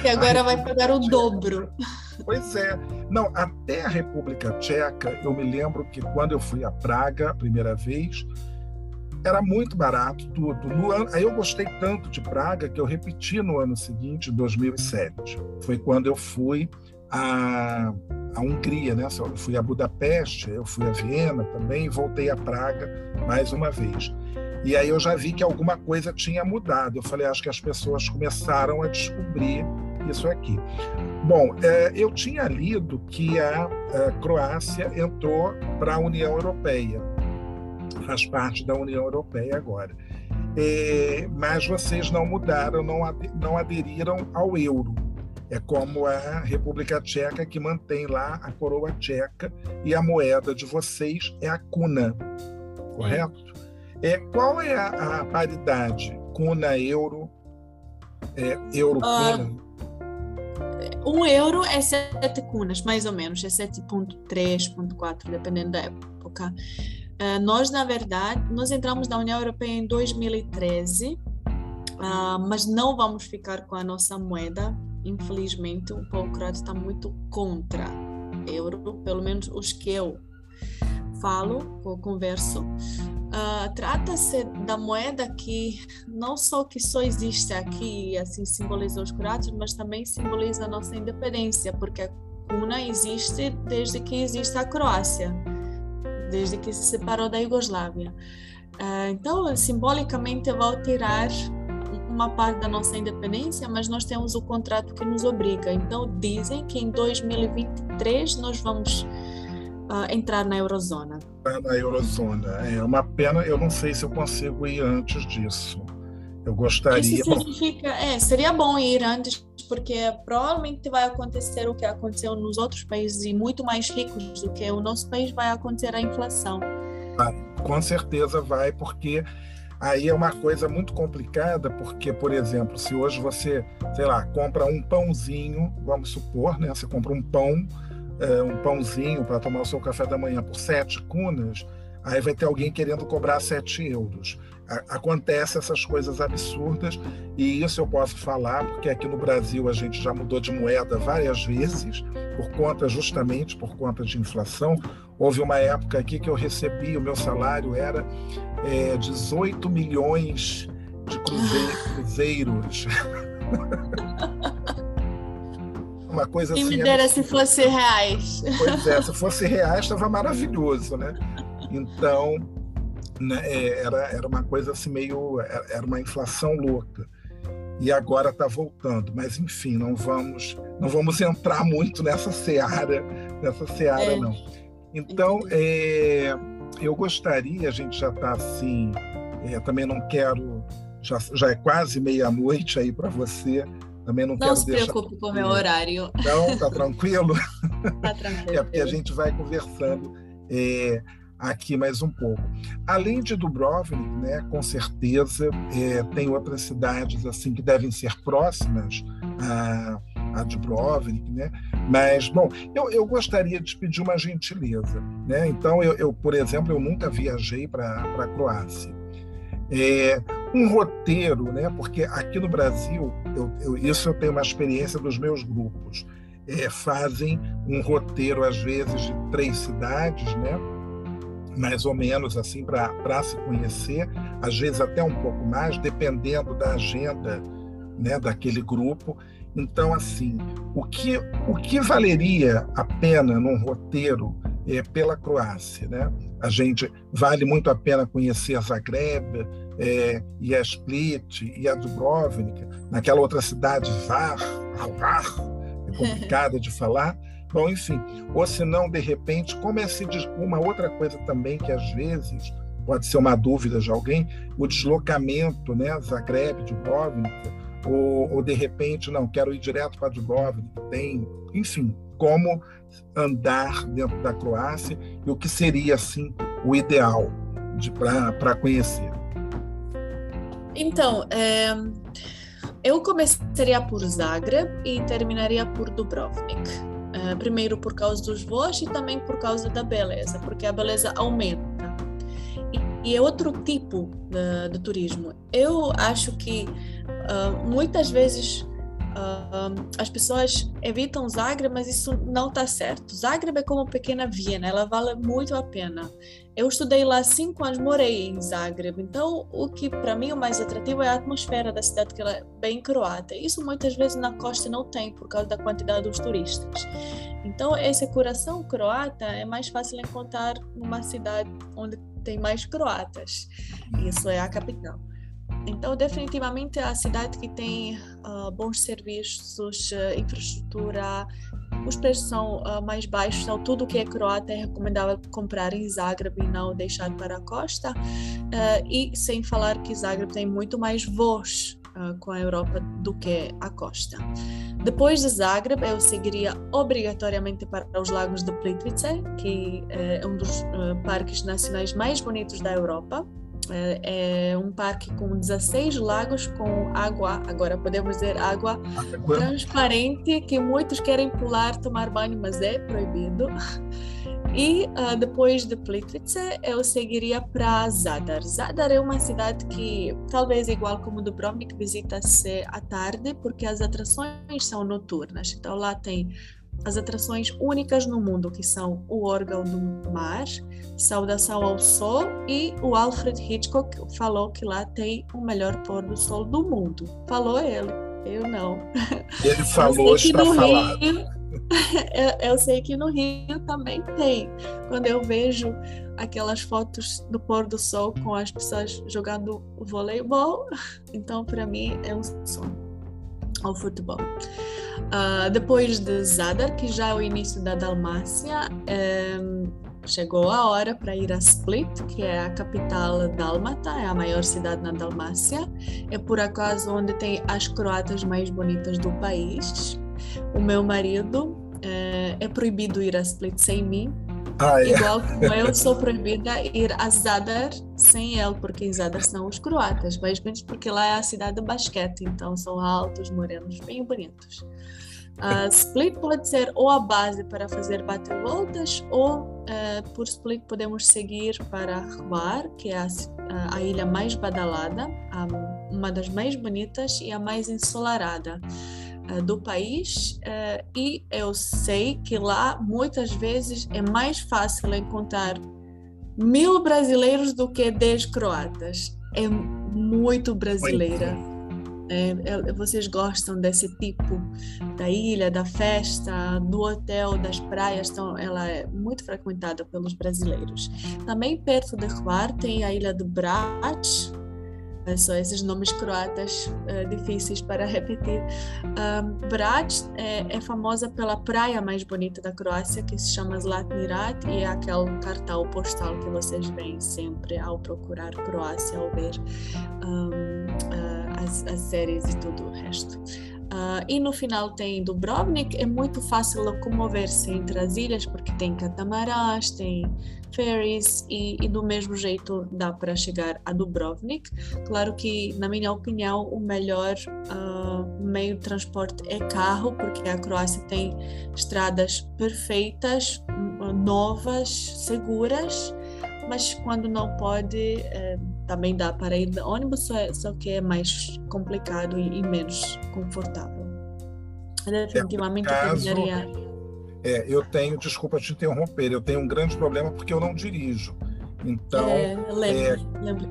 E agora vai pagar o dobro. Pois é. Não, até a República Tcheca, eu me lembro que quando eu fui a Praga a primeira vez, era muito barato tudo. No ano, aí eu gostei tanto de Praga que eu repeti no ano seguinte, 2007. Foi quando eu fui a, a Hungria, né? Eu fui a Budapeste, eu fui a Viena também, voltei a Praga mais uma vez. E aí eu já vi que alguma coisa tinha mudado. Eu falei, acho que as pessoas começaram a descobrir isso aqui. Bom, é, eu tinha lido que a, Croácia entrou para a União Europeia, faz parte da União Europeia agora. Mas vocês não mudaram, não aderiram ao euro. É como a República Tcheca, que mantém lá a coroa tcheca e a moeda de vocês é a kuna, correto? É, qual é a, a paridade kuna-euro, é, euro-kuna? Uh, um euro é sete cunas, mais ou menos, é 7,3, 7,4, dependendo da época. Uh, nós, na verdade, nós entramos na União Europeia em 2013, uh, mas não vamos ficar com a nossa moeda infelizmente, o povo croata está muito contra euro, pelo menos os que eu falo, ou converso. Uh, Trata-se da moeda que não só que só existe aqui, assim simboliza os croatas, mas também simboliza a nossa independência, porque a kuna existe desde que existe a Croácia, desde que se separou da Iugoslávia. Uh, então, simbolicamente, eu vou tirar uma parte da nossa independência, mas nós temos o contrato que nos obriga. Então, dizem que em 2023 nós vamos uh, entrar na Eurozona. Na Eurozona. É uma pena, eu não sei se eu consigo ir antes disso. Eu gostaria. Isso significa, é, seria bom ir antes, porque provavelmente vai acontecer o que aconteceu nos outros países e muito mais ricos do que o nosso país, vai acontecer a inflação. Ah, com certeza vai, porque aí é uma coisa muito complicada, porque, por exemplo, se hoje você, sei lá, compra um pãozinho, vamos supor, né? Você compra um pão, é, um pãozinho para tomar o seu café da manhã por sete cunas, aí vai ter alguém querendo cobrar sete euros acontece essas coisas absurdas e isso eu posso falar porque aqui no Brasil a gente já mudou de moeda várias vezes por conta justamente por conta de inflação houve uma época aqui que eu recebi o meu salário era é, 18 milhões de cruzeiros uma coisa Quem assim me dera se fosse reais pois é se fosse reais estava maravilhoso né então né, é, era, era uma coisa assim meio. É, era uma inflação louca. E agora está voltando. Mas, enfim, não vamos, não vamos entrar muito nessa seara, nessa seara, é. não. Então, é, eu gostaria, a gente já está assim, é, também não quero, já, já é quase meia-noite aí para você, também não, não quero se preocupe com o meu horário. Não, tá tranquilo? Tá tranquilo. É porque a gente vai conversando. É, aqui mais um pouco. Além de Dubrovnik, né, com certeza é, tem outras cidades assim que devem ser próximas a, a Dubrovnik, né? Mas bom, eu, eu gostaria de pedir uma gentileza, né? Então eu, eu por exemplo, eu nunca viajei para a Croácia. É, um roteiro, né? Porque aqui no Brasil, eu, eu, isso eu tenho uma experiência dos meus grupos. É, fazem um roteiro às vezes de três cidades, né? mais ou menos assim para se conhecer, às vezes até um pouco mais, dependendo da agenda né, daquele grupo. Então, assim, o que, o que valeria a pena num roteiro é, pela Croácia? Né? A gente vale muito a pena conhecer a Zagreb, é, e a Split, e a Dubrovnik, naquela outra cidade, Var, Var, é complicada de falar, Bom, enfim, ou se não, de repente, como é se uma outra coisa também que às vezes pode ser uma dúvida de alguém, o deslocamento, né, Zagreb, Dubrovnik, ou, ou de repente, não, quero ir direto para Dubrovnik, tem, enfim, como andar dentro da Croácia e o que seria, assim, o ideal para conhecer. Então, é, eu começaria por Zagreb e terminaria por Dubrovnik. Uh, primeiro por causa dos voos e também por causa da beleza, porque a beleza aumenta. E, e é outro tipo de, de, turismo. Eu acho que uh, muitas vezes Uh, as pessoas evitam Zagreb, mas isso não está certo. Zagreb é como pequena Viena, ela vale muito a pena. Eu estudei lá cinco anos, morei em Zagreb, então o que para mim é o mais atrativo é a atmosfera da cidade, que ela é bem croata. Isso muitas vezes na costa não tem, por causa da quantidade dos turistas. Então, esse coração croata é mais fácil encontrar numa cidade onde tem mais croatas. Isso é a capital. Então, definitivamente, a cidade que tem uh, bons serviços, uh, infraestrutura, os preços são uh, mais baixos, então tudo que é croata é recomendável comprar em Zagreb e não deixar para a costa. e sem falar que Zagreb tem muito mais voos com a Europa do que a costa. Depois de Zagreb, eu seguiria obrigatoriamente para os lagos de Plitvice, que é um dos parques nacionais mais bonitos da Europa. É, é, um parque com 16 lagos com água, agora podemos dizer água transparente, que muitos querem pular, tomar banho, mas é proibido. E uh, depois de Plitvice, eu seguiria para Zadar. Zadar é uma cidade que, talvez igual como Dubrovnik, visita-se à tarde, porque as atrações são noturnas. Então lá tem as atrações únicas no mundo, que são o órgão do mar, Saudação ao Sol e o Alfred Hitchcock falou que lá tem o melhor pôr do sol do mundo. Falou ele, eu não. Ele falou, está falado. Rio, eu, eu sei que no Rio também tem. Quando eu vejo aquelas fotos do pôr do sol com as pessoas jogando voleibol, então para mim é um sonho ao futebol. Uh, depois de Zadar, que já é o início da Dalmácia, um, chegou a hora para ir a Split, que é a capital dálmata, é a maior cidade na Dalmácia. É por acaso onde tem as croatas mais bonitas do país. O meu marido é, é proibido ir a Split sem mim. Ah, é. Igual como eu sou proibida ir a Zadar sem ele, porque em Zadar são os croatas, mas menos porque lá é a cidade de basquete, então são altos, morenos, bem bonitos. Uh, split pode ser ou a base para fazer bate-voltas ou uh, por Split podemos seguir para Hvar, que é a, a, ilha mais badalada, uma das mais bonitas e a mais ensolarada do país. e eu sei que lá muitas vezes é mais fácil encontrar mil brasileiros do que dez croatas. É muito brasileira. É, é, vocês gostam desse tipo da ilha, da festa, do hotel, das praias, então ela é muito frequentada pelos brasileiros. Também perto de Hvar tem a ilha de Brač, só esses nomes croatas uh, difíceis para repetir. Um, é, é, famosa pela praia mais bonita da Croácia, que se chama Zlatni Rat, e é aquele cartão postal que vocês veem sempre ao procurar Croácia, ao ver um, uh, as, as séries e tudo o resto. Uh, e no final tem Dubrovnik, é muito fácil locomover-se entre as ilhas porque tem catamarãs, tem ferries e, e do mesmo jeito dá para chegar a Dubrovnik. Claro que, na minha opinião, o melhor uh, meio de transporte é carro, porque a Croácia tem estradas perfeitas, novas, seguras, mas quando não pode, eh, também dá para ir de ônibus, só, é, só que é mais complicado e, e menos confortável. Definitivamente é, caso, eu É, eu tenho, desculpa te interromper, eu tenho um grande problema porque eu não dirijo. Então, é, lembro, é, lembro.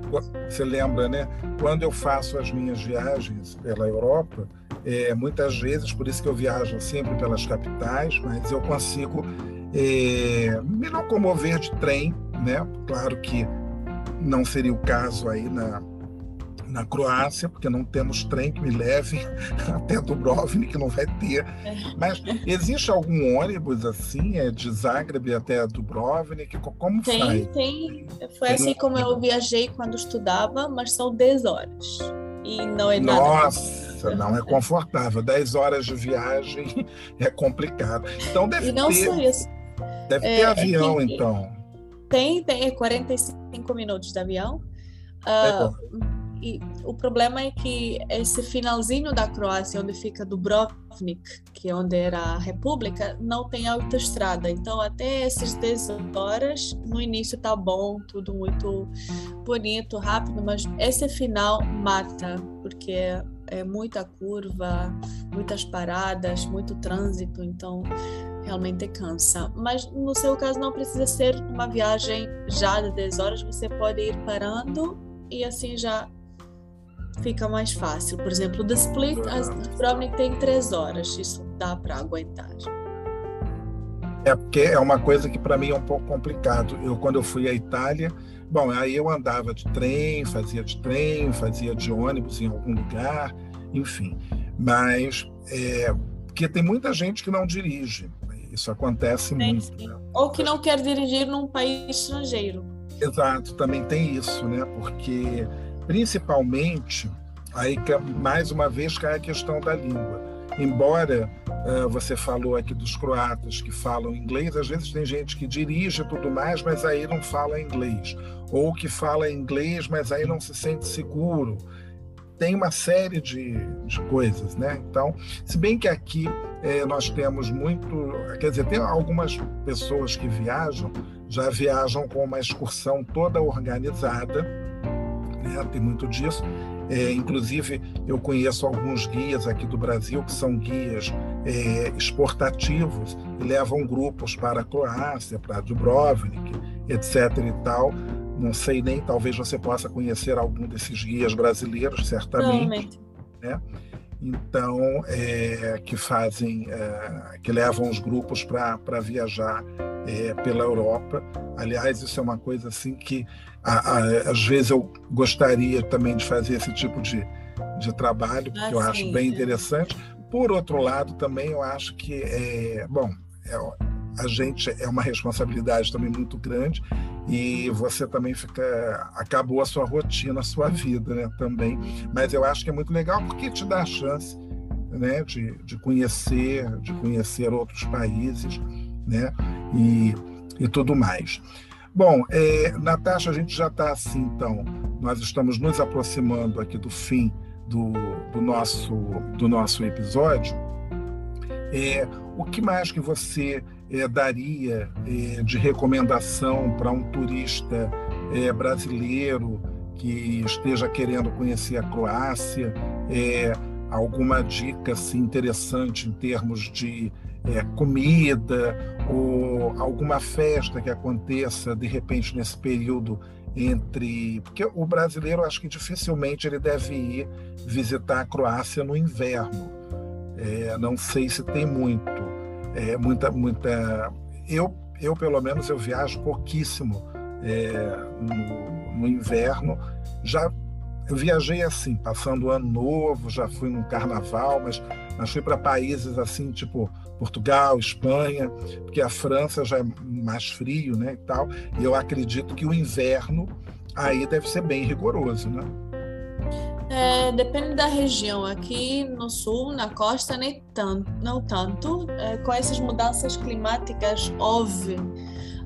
você lembra, né? Quando eu faço as minhas viagens pela Europa, é, muitas vezes, por isso que eu viajo sempre pelas capitais, mas eu consigo é, me locomover de trem, né? Claro que não seria o caso aí na, na Croácia, porque não temos trem que me leve até Dubrovnik, que não vai ter. É. Mas existe algum ônibus assim, é de Zagreb até Dubrovnik? Como tem, faz? Tem, Foi tem assim um... como eu viajei quando estudava, mas são 10 horas. E não é nada. Nossa, não é confortável. 10 horas de viagem é complicado. Então deve e não ter. Só isso. Deve é, ter avião, é que... então. Tem, tem 45 minutos de avião. Uh, e o problema é que esse finalzinho da Croácia, onde fica Dubrovnik, que é onde era a República, não tem autoestrada. Então, até essas 10 horas, no início tá bom, tudo muito bonito, rápido, mas esse final mata, porque é muita curva, muitas paradas, muito trânsito, então realmente cansa. Mas no seu caso não precisa ser uma viagem já de 10 horas, você pode ir parando e assim já fica mais fácil. Por exemplo, The Split, a Dubrovnik tem 3 horas, isso dá para aguentar. É porque é uma coisa que para mim é um pouco complicado. Eu quando eu fui à Itália, bom, aí eu andava de trem, fazia de trem, fazia de ônibus em algum lugar, enfim. Mas é, porque tem muita gente que não dirige. Isso acontece muito. Né? Ou que não quer dirigir num país estrangeiro. Exato, também tem isso, né? Porque principalmente aí mais uma vez cai a questão da língua. Embora uh, você falou aqui dos croatas que falam inglês, às vezes tem gente que dirige e tudo mais, mas aí não fala inglês, ou que fala inglês, mas aí não se sente seguro tem uma série de, de coisas, né? Então, se bem que aqui é, nós temos muito, quer dizer, tem algumas pessoas que viajam, já viajam com uma excursão toda organizada, né? Tem muito disso. É, inclusive, eu conheço alguns guias aqui do Brasil que são guias é, exportativos e levam grupos para a Croácia, para Dubrovnik, etc. e tal não sei nem, talvez você possa conhecer algum desses guias brasileiros, certamente. Né? Então, é, que fazem, é, que levam os grupos para viajar é, pela Europa. Aliás, isso é uma coisa assim que a, a, às vezes eu gostaria também de fazer esse tipo de, de trabalho, porque ah, eu acho bem interessante. Por outro lado, também eu acho que é bom. A gente é uma responsabilidade também muito grande e você também fica acabou a sua rotina, a sua vida, né, também. Mas eu acho que é muito legal porque te dá a chance, né, de, de conhecer, de conhecer outros países, né, e, e tudo mais. Bom, é, Natasha, a gente já está assim, então, nós estamos nos aproximando aqui do fim do, do nosso do nosso episódio. É, o que mais que você é, daria é, de recomendação para um turista é, brasileiro que esteja querendo conhecer a Croácia? É, alguma dica assim, interessante em termos de é, comida ou alguma festa que aconteça de repente nesse período entre? Porque o brasileiro acho que dificilmente ele deve ir visitar a Croácia no inverno. É, não sei se tem muito é, muita, muita. Eu, eu pelo menos eu viajo pouquíssimo é, no, no, inverno. Já eu viajei assim, passando o ano novo, já fui num carnaval, mas, mas fui para países assim, tipo Portugal, Espanha, porque a França já é mais frio, né, e tal. E eu acredito que o inverno aí deve ser bem rigoroso, né? É, depende da região. Aqui no sul, na costa, nem tanto, não tanto. É, com essas mudanças climáticas, houve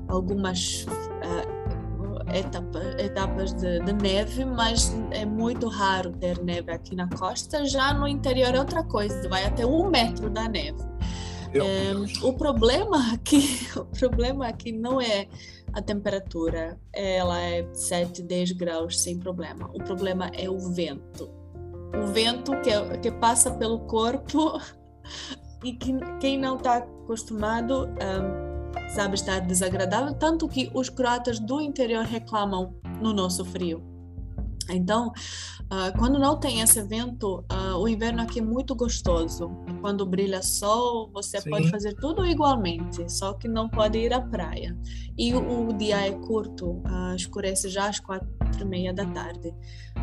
algumas é, etapa, etapas de, de, neve, mas é muito raro ter neve aqui na costa. Já no interior é outra coisa, vai até um metro da neve. É, o problema aqui, o problema aqui não é a temperatura ela é 7, 10 graus sem problema. O problema é o vento. O vento que, que passa pelo corpo e que quem não está acostumado um, sabe estar desagradável, tanto que os croatas do interior reclamam no nosso frio. Então, uh, quando não tem esse vento, uh, o inverno aqui é muito gostoso. Quando brilha sol, você Sim. pode fazer tudo igualmente, só que não pode ir à praia. E o, o dia é curto, uh, escurece já às quatro e meia da tarde.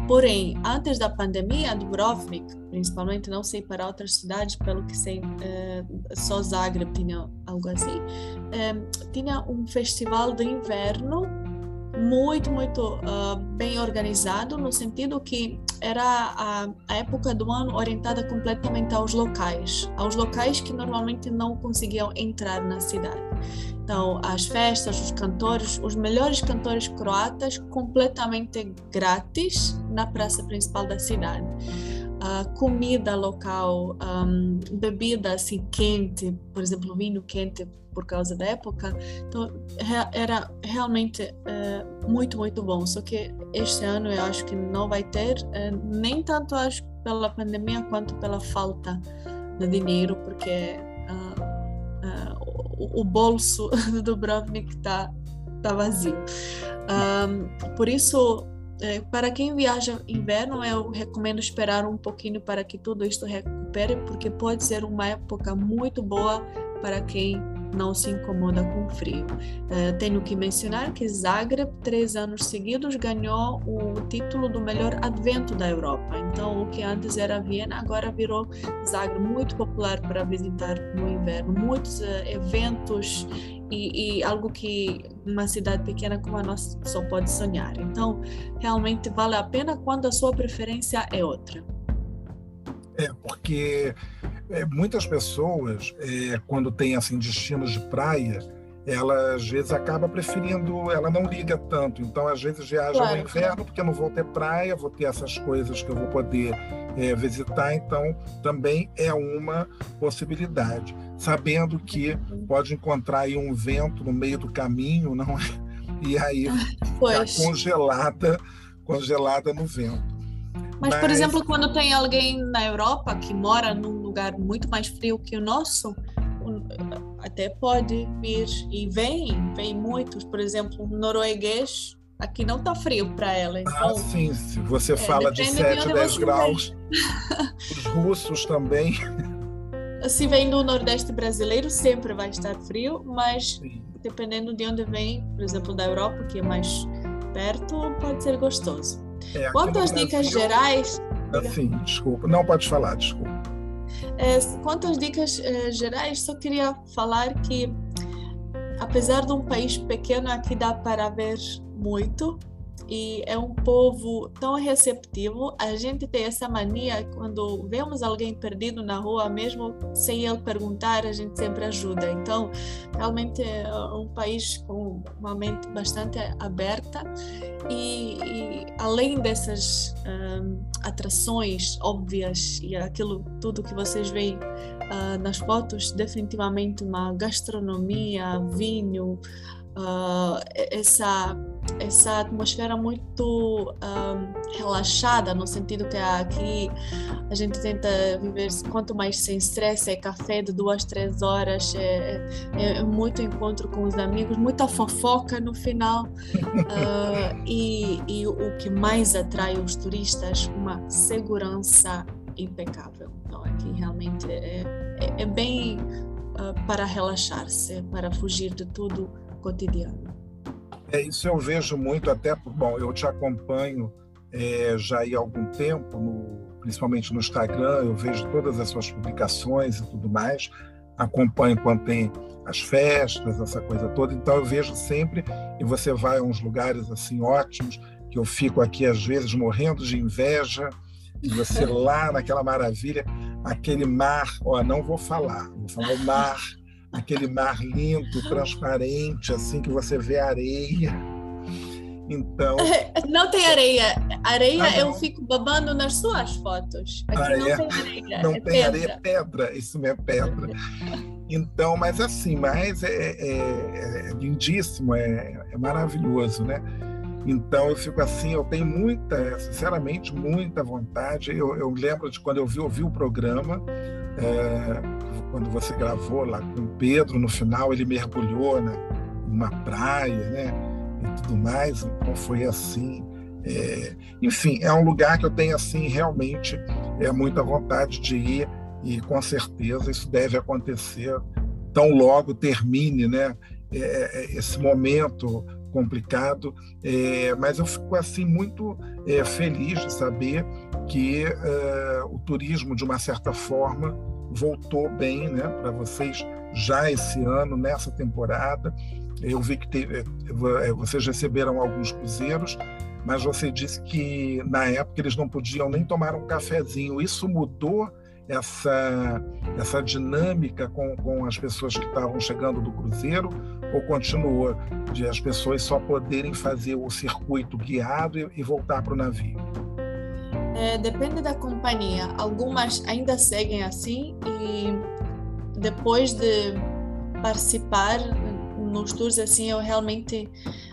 Porém, antes da pandemia, Dubrovnik, principalmente, não sei para outras cidades, pelo que sei, uh, só Zagreb tinha algo assim, uh, tinha um festival de inverno muito, muito uh, bem organizado, no sentido que era a, a, época do ano orientada completamente aos locais, aos locais que normalmente não conseguiam entrar na cidade. Então, as festas, os cantores, os melhores cantores croatas, completamente grátis na praça principal da cidade. Uh, comida local, um, bebida assim quente, por exemplo, vinho quente por causa da época. Então, era realmente uh, muito, muito bom. Só que este ano eu acho que não vai ter, uh, nem tanto acho pela pandemia quanto pela falta de dinheiro, porque uh, o, o, bolso do Dubrovnik está tá vazio. Um, por isso, é, para quem viaja inverno, eu recomendo esperar um pouquinho para que tudo isto recupere, porque pode ser uma época muito boa para quem não se incomoda com frio. Uh, tenho que mencionar que Zagreb, três anos seguidos, ganhou o título do melhor advento da Europa. Então, o que antes era Viena, agora virou Zagreb, muito popular para visitar no inverno. Muitos uh, eventos e, e, algo que uma cidade pequena como a nossa só pode sonhar. Então, realmente vale a pena quando a sua preferência é outra. É, porque é, muitas pessoas, é, quando tem assim destinos de praia, ela às vezes acaba preferindo, ela não liga tanto. Então, às vezes viaja claro. no inverno porque eu não vou ter praia, vou ter essas coisas que eu vou poder é, visitar. Então, também é uma possibilidade, sabendo que pode encontrar aí um vento no meio do caminho, não é? E aí ficar congelada, congelada no vento. Mas, Mas, por exemplo, quando tem alguém na Europa que mora num lugar muito mais frio que o nosso, até pode vir e vem, vem muitos. Por exemplo, um norueguês aqui não tá frio para ela. Ah, então, ah, sim. Se você é, fala de 7, 10 graus, os russos também. Se vem do Nordeste brasileiro, sempre vai estar frio, mas sim. dependendo de onde vem, por exemplo, da Europa, que é mais perto, pode ser gostoso. É, quanto às dicas gerais. Assim, desculpa. Não pode falar, desculpa. É, quanto às dicas é, gerais, só queria falar que apesar de um país pequeno, aqui dá para ver muito e é um povo tão receptivo. A gente tem essa mania quando vemos alguém perdido na rua, mesmo sem ele perguntar, a gente sempre ajuda. Então, realmente é um país com uma mente bastante aberta e, e além dessas um, atrações óbvias e aquilo tudo que vocês veem uh, nas fotos, definitivamente uma gastronomia, vinho, uh, essa essa atmosfera muito um, relaxada no sentido que aqui a gente tenta viver quanto mais sem estresse é café de duas três horas é, é, é muito encontro com os amigos muita fofoca no final. Uh, e, e o que mais atrai os turistas uma segurança impecável. Então aqui realmente é, é, é bem uh, para relaxar-se para fugir de tudo cotidiano. É, isso eu vejo muito, até, bom, eu te acompanho é, já há algum tempo, no, principalmente no Instagram, eu vejo todas as suas publicações e tudo mais, acompanho quando tem as festas, essa coisa toda, então eu vejo sempre, e você vai a uns lugares assim ótimos, que eu fico aqui às vezes morrendo de inveja, e você lá naquela maravilha, aquele mar, ó, não vou falar, vou falar o mar aquele mar lindo, transparente, assim que você vê areia. Então. Não tem areia. Areia ah, eu fico babando nas suas fotos. Aqui ah, não é? tem areia. Não é tem pedra. areia, é pedra. Isso mesmo é pedra. Então, mas assim, mas é, é, é lindíssimo, é, é maravilhoso, né? Então eu fico assim, eu tenho muita, sinceramente, muita vontade. Eu, eu lembro de quando eu vi, ouvi o programa, é, quando você gravou lá com o Pedro, no final ele mergulhou na, numa praia, né? E tudo mais. Então foi assim. É, enfim, é um lugar que eu tenho assim realmente é muita vontade de ir e com certeza isso deve acontecer tão logo termine, né? É, é esse momento complicado, é, mas eu fico assim muito é, feliz de saber que é, o turismo de uma certa forma voltou bem né, para vocês já esse ano, nessa temporada. Eu vi que teve, é, vocês receberam alguns cruzeiros, mas você disse que na época eles não podiam nem tomar um cafezinho. Isso mudou essa, essa dinâmica com, com as pessoas que estavam chegando do cruzeiro ou continuou de as pessoas só poderem fazer o circuito guiado e, e voltar para o navio? É, depende da companhia. Algumas ainda seguem assim e depois de participar nos tours assim, eu realmente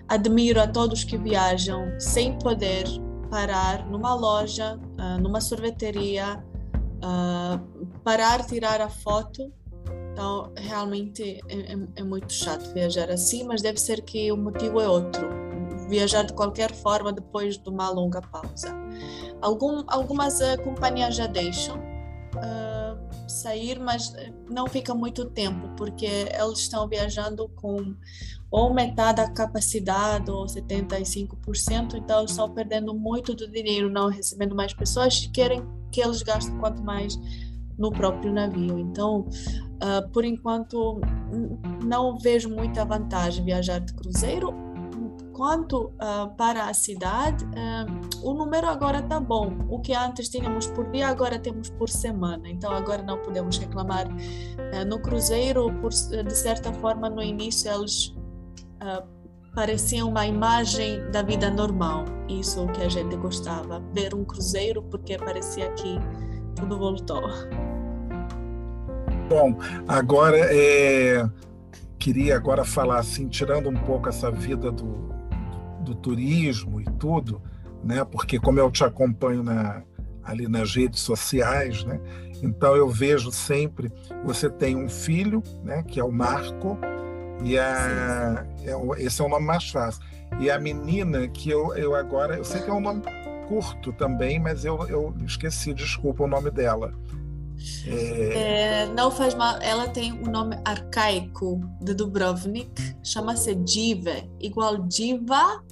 admiro a todos que viajam sem poder parar numa loja, ah, numa sorveteria, ah, parar, tirar a foto. Então, realmente é, é, é muito chato viajar assim, mas deve ser que o motivo é outro. Viajar de qualquer forma depois de uma longa pausa. Algum, algumas uh, companhias já deixam uh, sair, mas não fica muito tempo, porque eles estão viajando com ou metade da capacidade, ou 75%, então estão perdendo muito do dinheiro, não recebendo mais pessoas, querem que eles gastem quanto mais no próprio navio. Então, uh, por enquanto, não vejo muita vantagem viajar de cruzeiro quanto uh, para a cidade, uh, o número agora está bom. O que antes tínhamos por dia, agora temos por semana. Então, agora não podemos reclamar. Uh, no cruzeiro, por, de certa forma, no início, eles pareciam uma imagem da vida normal. Isso é que a gente gostava. Ver um cruzeiro, porque parecia que tudo voltou. Bom, agora é queria agora falar assim, tirando um pouco essa vida do, do turismo e tudo, né? Porque como eu te acompanho na, ali nas redes sociais, né? Então eu vejo sempre você tem um filho, né? Que é o Marco e a, é, esse é o nome mais fácil. E a menina que eu, eu agora eu sei que é um nome curto também, mas eu, eu esqueci, desculpa o nome dela. É... É, não faz mal, ela tem um nome arcaico de Dubrovnik, chama-se Diva, igual diva.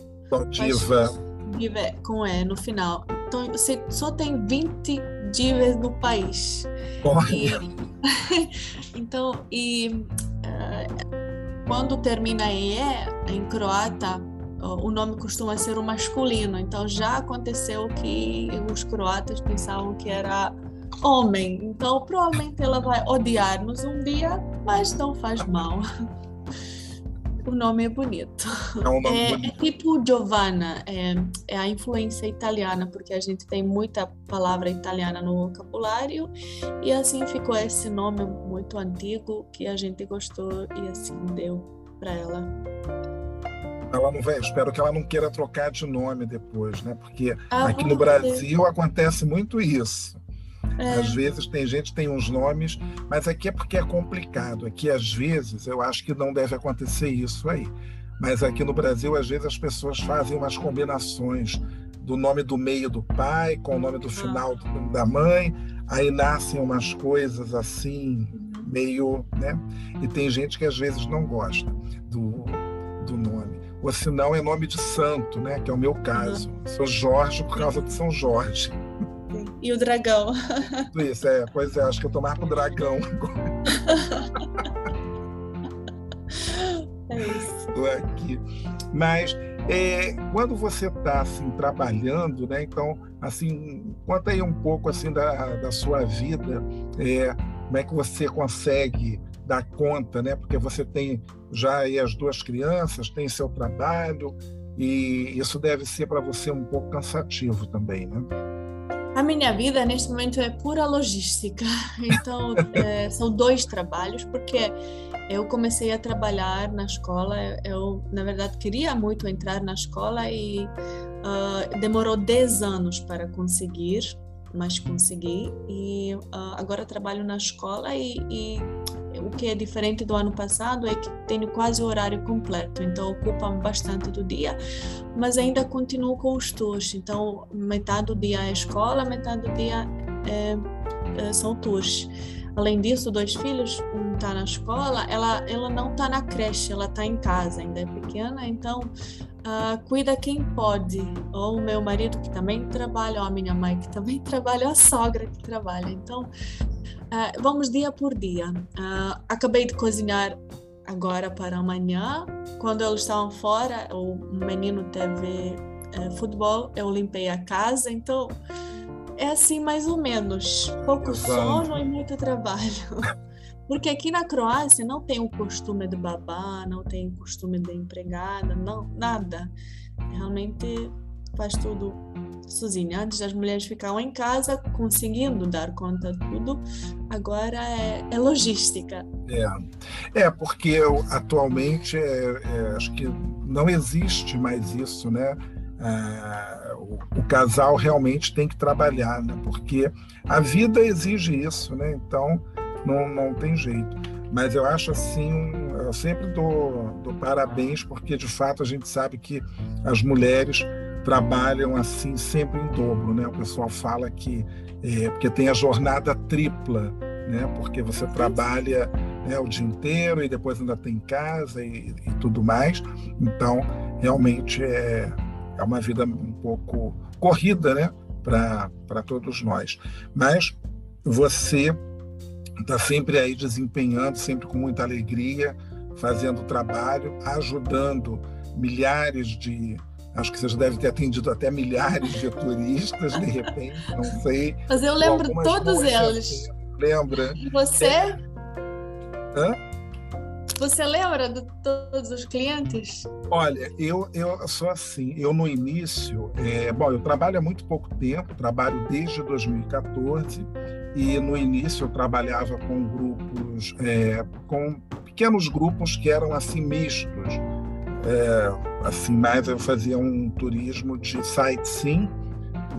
Diva. Diva com E no final. Então você só tem 20 divas no país. E, então, e uh, quando termina E, em croata, o nome costuma ser o masculino. Então já aconteceu que os croatas pensavam que era homem. Então provavelmente ela vai odiar-nos um dia, mas não faz mal. O nome é bonito. É, um nome é, bonito. é tipo Giovanna, é, é, a influência italiana, porque a gente tem muita palavra italiana no vocabulário, e assim ficou esse nome muito antigo que a gente gostou e assim deu para ela. Ela não vai, espero que ela não queira trocar de nome depois, né? Porque ah, aqui no Brasil acontece muito isso. É. Às vezes tem gente tem uns nomes, mas aqui é porque é complicado. Aqui, às vezes, eu acho que não deve acontecer isso aí. Mas aqui no Brasil, às vezes, as pessoas fazem umas combinações do nome do meio do pai com o nome do final do, da mãe, aí nascem umas coisas assim, meio. né? E tem gente que às vezes não gosta do, do nome. Ou se não, é nome de santo, né? Que é o meu caso. Sou Jorge por causa de São Jorge. E o dragão. Isso, é. Pois é, acho que eu tô mais pro dragão É isso. Tô aqui. Mas é, quando você está assim, trabalhando, né? Então, assim, conta aí um pouco assim da, da sua vida, é, como é que você consegue dar conta, né? Porque você tem já aí as duas crianças, tem seu trabalho, e isso deve ser para você um pouco cansativo também, né? A minha vida neste momento é pura logística. Então, é, são dois trabalhos, porque eu comecei a trabalhar na escola. Eu, na verdade, queria muito entrar na escola e uh, demorou 10 anos para conseguir, mas consegui. E uh, agora trabalho na escola e, e que é diferente do ano passado é que tenho quase o horário completo, então ocupam bastante do dia, mas ainda continuo com os tours. Então, metade do dia é escola, metade do dia é, é, são tours. Além disso, dois filhos, um está na escola, ela, ela não está na creche, ela está em casa, ainda é pequena, então uh, cuida quem pode. Ou o meu marido que também trabalha, ou a minha mãe que também trabalha, ou a sogra que trabalha. Então, uh, vamos dia por dia. Uh, acabei de cozinhar agora para amanhã. Quando eles estavam fora, o menino teve uh, futebol, eu limpei a casa, então é assim mais ou menos. Pouco sono e muito trabalho. Porque aqui na Croácia não tem o costume de babá, não tem o costume de empregada, não, nada. Realmente faz tudo sozinha. Antes as mulheres ficavam em casa conseguindo dar conta de tudo, agora é, é logística. É, é porque eu, atualmente é, é, acho que não existe mais isso, né? Ah, o, o, casal realmente tem que trabalhar, né? Porque a vida exige isso, né? Então não, não tem jeito. Mas eu acho assim, eu sempre dou, dou parabéns, porque de fato a gente sabe que as mulheres trabalham assim sempre em dobro, né? O pessoal fala que é, porque tem a jornada tripla, né? Porque você trabalha né, o dia inteiro e depois ainda tem casa e, e tudo mais. Então, realmente é, é uma vida um pouco corrida, né? Para todos nós. Mas você está sempre aí desempenhando, sempre com muita alegria, fazendo trabalho, ajudando milhares de. Acho que você já deve ter atendido até milhares de turistas, de repente, não sei. Mas eu lembro todos eles. Lembra? E você? Hã? Você lembra de todos os clientes? Olha, eu, eu sou assim. Eu no início, é, bom, eu trabalho há muito pouco tempo, trabalho desde 2014 e no início eu trabalhava com grupos, é, com pequenos grupos que eram assim mistos. É, assim, mais eu fazia um turismo de sightseeing,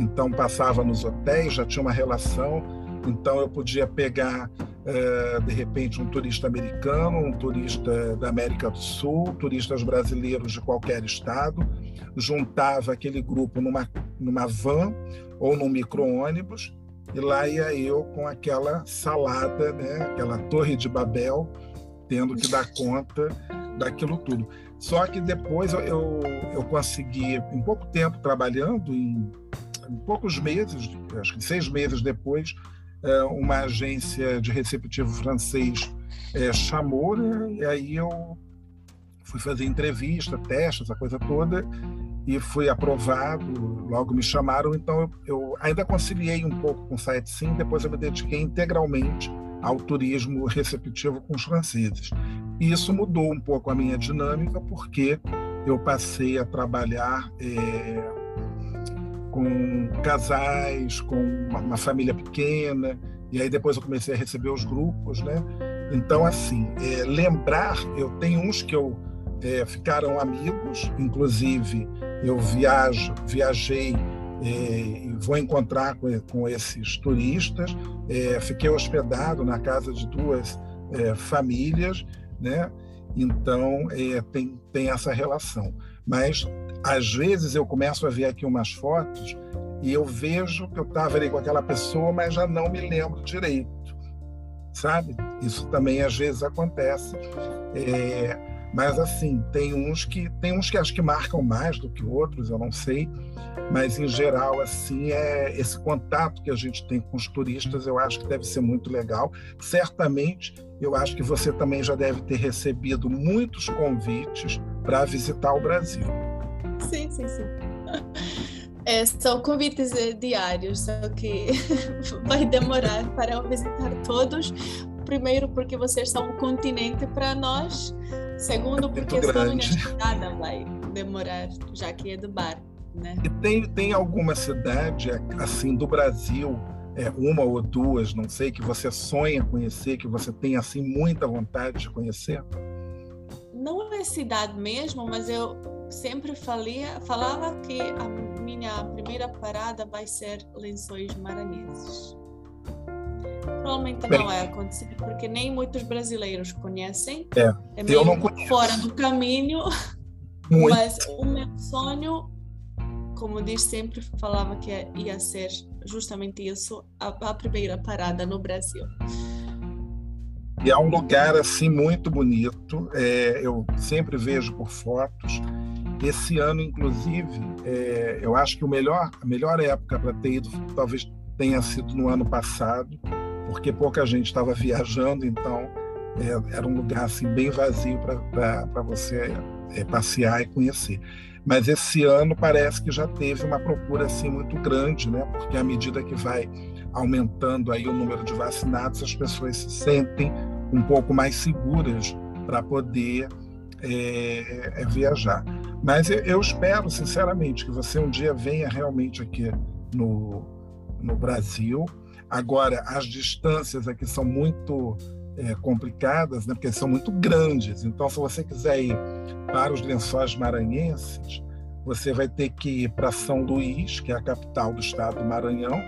então passava nos hotéis, já tinha uma relação, então eu podia pegar é, de repente um turista americano, um turista da América do Sul, turistas brasileiros de qualquer estado, juntava aquele grupo numa, numa van ou num micro-ônibus e lá ia eu com aquela salada, né? aquela torre de Babel, tendo que dar conta daquilo tudo. Só que depois eu, eu, eu consegui, em pouco tempo trabalhando, em, em poucos meses, acho que seis meses depois, é, uma agência de receptivo francês é, chamou, né? e aí eu fui fazer entrevista, teste, essa coisa toda, e fui aprovado, logo me chamaram, então eu, ainda conciliei um pouco com o sightseeing, depois eu me dediquei integralmente ao turismo receptivo com os franceses. E isso mudou um pouco a minha dinâmica, porque eu passei a trabalhar é, com casais, com uma, uma, família pequena, e aí depois eu comecei a receber os grupos, né? Então, assim, é, lembrar, eu tenho uns que eu é, ficaram amigos, inclusive eu viajo, viajei e vou encontrar com, esses turistas. É, fiquei hospedado na casa de duas é, famílias, né? Então é, tem, tem essa relação. Mas às vezes eu começo a ver aqui umas fotos e eu vejo que eu estava ali com aquela pessoa, mas já não me lembro direito, sabe? Isso também às vezes acontece. É, mas assim, tem uns que tem uns que acho que marcam mais do que outros, eu não sei. Mas em geral, assim, é esse contato que a gente tem com os turistas, eu acho que deve ser muito legal. Certamente, eu acho que você também já deve ter recebido muitos convites para visitar o Brasil. Sim, sim, sim. É, são convites eh, diários, só que vai demorar para eu visitar todos. Primeiro, porque vocês são um continente para nós, Segundo, porque a sua chegada vai demorar, já que é do barco, né? E tem, tem alguma cidade, assim, do Brasil, é, uma ou duas, não sei, que você sonha conhecer, que você tem, assim, muita vontade de conhecer? Não é cidade mesmo, mas eu sempre falia, falava que a minha primeira parada vai ser Lençóis Maranhenses. Provavelmente Bem, não vai acontecer, porque nem muitos brasileiros conhecem. É, é eu não conheço. fora do caminho. Muito. Mas o meu sonho, como diz sempre, falava que ia ser justamente isso, a, a primeira parada no Brasil. E é um lugar assim muito bonito. É, eu sempre vejo por fotos. Esse ano, inclusive, é, eu acho que o melhor, a melhor época para ter ido talvez tenha sido no ano passado, porque pouca gente estava viajando, então é, era um lugar assim bem vazio para você é, passear e conhecer. Mas esse ano parece que já teve uma procura assim muito grande, né? Porque à medida que vai aumentando aí o número de vacinados, as pessoas se sentem um pouco mais seguras para poder é, é, viajar. Mas eu espero, sinceramente, que você um dia venha realmente aqui no, no Brasil Agora, as distâncias aqui são muito é, complicadas, né, porque são muito grandes. Então, se você quiser ir para os lençóis maranhenses, você vai ter que ir para São Luís, que é a capital do estado do Maranhão,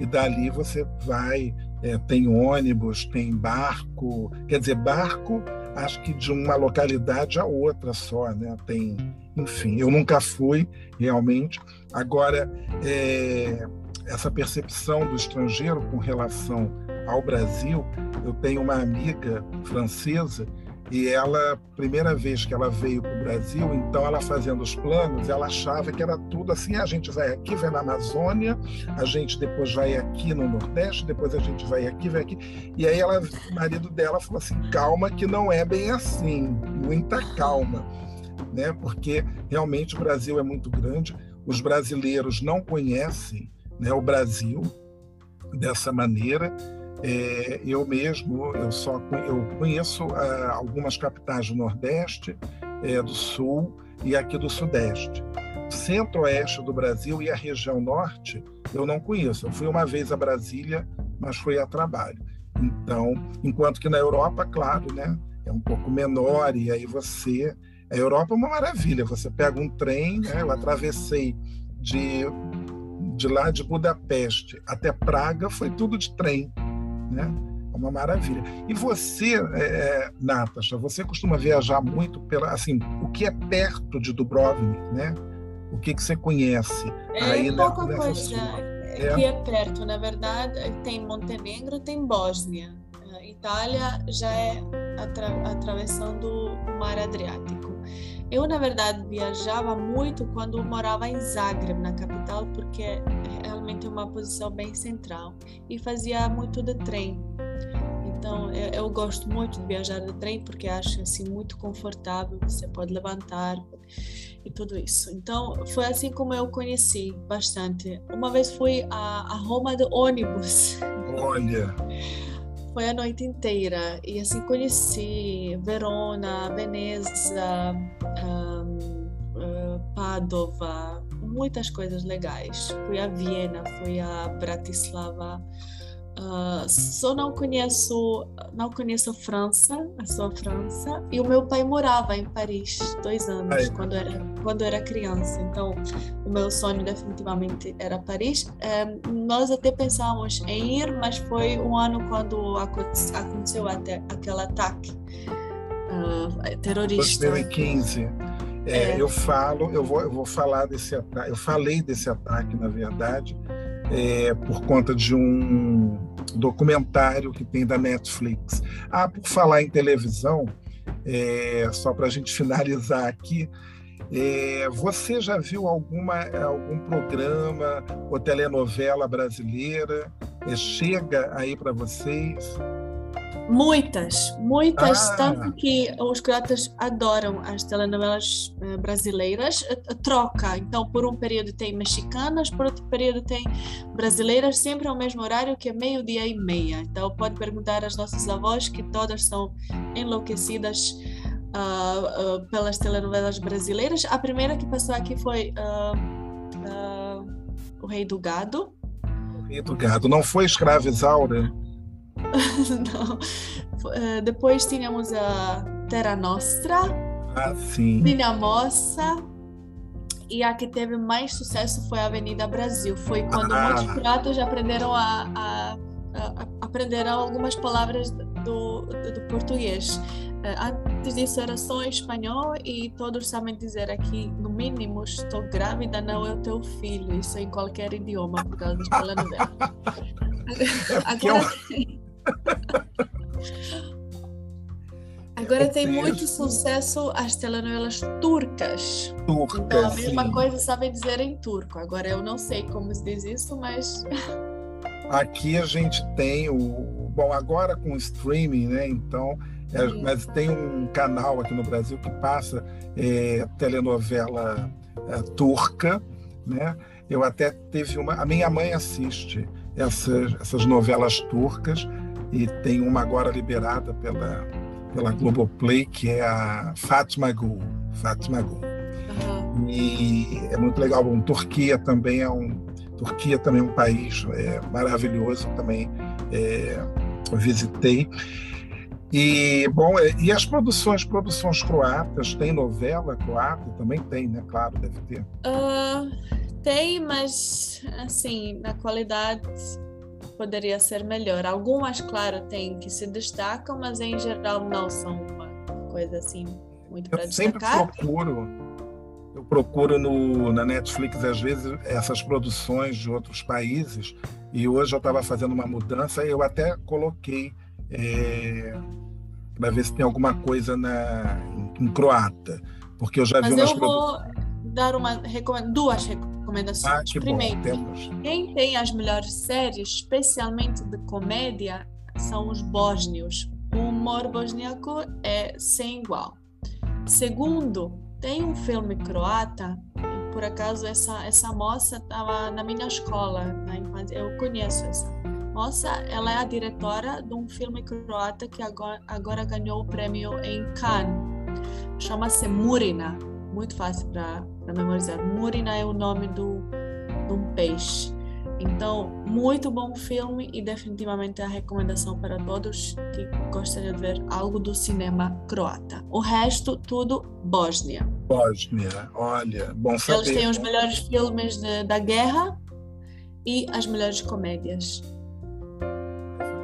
e dali você vai. É, tem ônibus, tem barco, quer dizer, barco, acho que de uma localidade a outra só, né? Tem, enfim, eu nunca fui realmente. Agora, é, essa percepção do estrangeiro com relação ao Brasil. Eu tenho uma amiga francesa e ela, primeira vez que ela veio para o Brasil, então ela fazendo os planos, ela achava que era tudo assim: a gente vai aqui, vai na Amazônia, a gente depois vai aqui no Nordeste, depois a gente vai aqui, vai aqui. E aí ela, o marido dela falou assim: calma, que não é bem assim, muita calma, né? Porque realmente o Brasil é muito grande, os brasileiros não conhecem né, o Brasil dessa maneira. É, eu mesmo, eu só eu conheço ah, algumas capitais do Nordeste, é, do Sul e aqui do Sudeste. Centro-Oeste do Brasil e a região Norte eu não conheço. Eu fui uma vez a Brasília, mas fui a trabalho. Então, enquanto que na Europa, claro, né, é um pouco menor e aí você a Europa é uma maravilha. Você pega um trem, né, eu atravessei de de lá de Budapeste até Praga foi tudo de trem, né? É uma maravilha. E você, é, é, Natasha, você costuma viajar muito pela, assim, o que é perto de Dubrovnik, né? O que que você conhece? É aí pouca nessa coisa. É. Que é perto, na verdade, tem Montenegro, tem Bósnia. Itália já é atra atravessando o Mar Adriático. Eu, na verdade, viajava muito quando morava em Zagreb, na capital, porque é realmente uma posição bem central. E fazia muito de trem. Então eu, eu, gosto muito de viajar de trem porque acho assim muito confortável. Você pode levantar e tudo isso. Então foi assim como eu conheci bastante. Uma vez fui a, a Roma de ônibus. Olha. Foi a noite inteira e assim conheci Verona, Veneza, um, uh, Padova, muitas coisas legais. Fui a Viena, fui a Bratislava. Uh, só não conheço não conheço a França a sua França. E o meu pai morava em Paris dois anos Ai. quando era quando era criança. Então o meu sonho definitivamente era Paris. Um, nós até pensamos em ir mas foi um ano quando aconteceu até aquele ataque uh, terrorista. 2015 é, é. eu falo eu vou eu vou falar desse ataque eu falei desse ataque na verdade é, por conta de um documentário que tem da Netflix. Ah, por falar em televisão, é, só para a gente finalizar aqui, é, você já viu alguma, algum programa ou telenovela brasileira? É, chega aí para vocês? Muitas, muitas, ah. tanto que os croatas adoram as telenovelas uh, brasileiras, uh, troca, então por um período tem mexicanas, por outro período tem brasileiras, sempre ao mesmo horário, que é meio-dia e meia. Então pode perguntar às nossas avós, que todas são enlouquecidas uh, pelas telenovelas brasileiras. A primeira que passou aqui foi O Rei do Gado. O Rei do Gado, não foi Escrava Isaura? não. Uh, depois tínhamos a Terra Nostra. Ah, sim. Minha Moça. E a que teve mais sucesso foi a Avenida Brasil. Foi quando ah. muitos piratas aprenderam a, a, a, aprenderam algumas palavras do, do, do português. Uh, antes disso era só espanhol e todos sabem dizer aqui, no mínimo, estou grávida, não é o teu filho. Isso em qualquer idioma, por causa das telenovelas. Agora, Agora tem muito sucesso as telenovelas turcas. Turcas. Então, a mesma sim. coisa sabem dizer em turco. Agora eu não sei como se diz isso, mas. Aqui a gente tem o. Bom, agora com o streaming, né? Então. É, mas tem um canal aqui no Brasil que passa é, telenovela é, turca, né? Eu até teve uma. A minha mãe assiste essas, essas novelas turcas e tem uma agora liberada pela, pela Globoplay, que é a Fátima Gul. Fátima Gul. Uhum. E é muito legal. Bom, Turquia também é um Turquia também é um país é, maravilhoso, também é, visitei. E bom, é, e as produções, produções croatas, tem novela croata? Também tem, né? Claro, deve ter. Uh, tem, mas assim, na qualidade poderia ser melhor. Algumas, claro, têm que se destacam, mas em geral não são uma coisa assim muito para destacar. Eu sempre procuro, eu procuro no, na Netflix às vezes essas produções de outros países e hoje eu estava fazendo uma mudança e eu até coloquei é, para ver se tem alguma coisa na, em, em croata, porque eu já mas vi umas eu vou dar uma duas recomendações. Ah, Primeiro, bom, quem tem as melhores séries, especialmente de comédia, são os bósnios. O humor bosníaco é sem igual. Segundo, tem um filme croata, por acaso essa essa moça estava na minha escola, na infância, eu conheço essa moça, ela é a diretora de um filme croata que agora, agora ganhou o prêmio em Cannes. Chama-se Murina, muito fácil para memorizar. Murina é o nome do, de um peixe. Então, muito bom filme e definitivamente a recomendação para todos que gostariam de ver algo do cinema croata. O resto, tudo Bósnia. Bósnia, olha, bom saber. Eles têm os melhores filmes de, da guerra e as melhores comédias.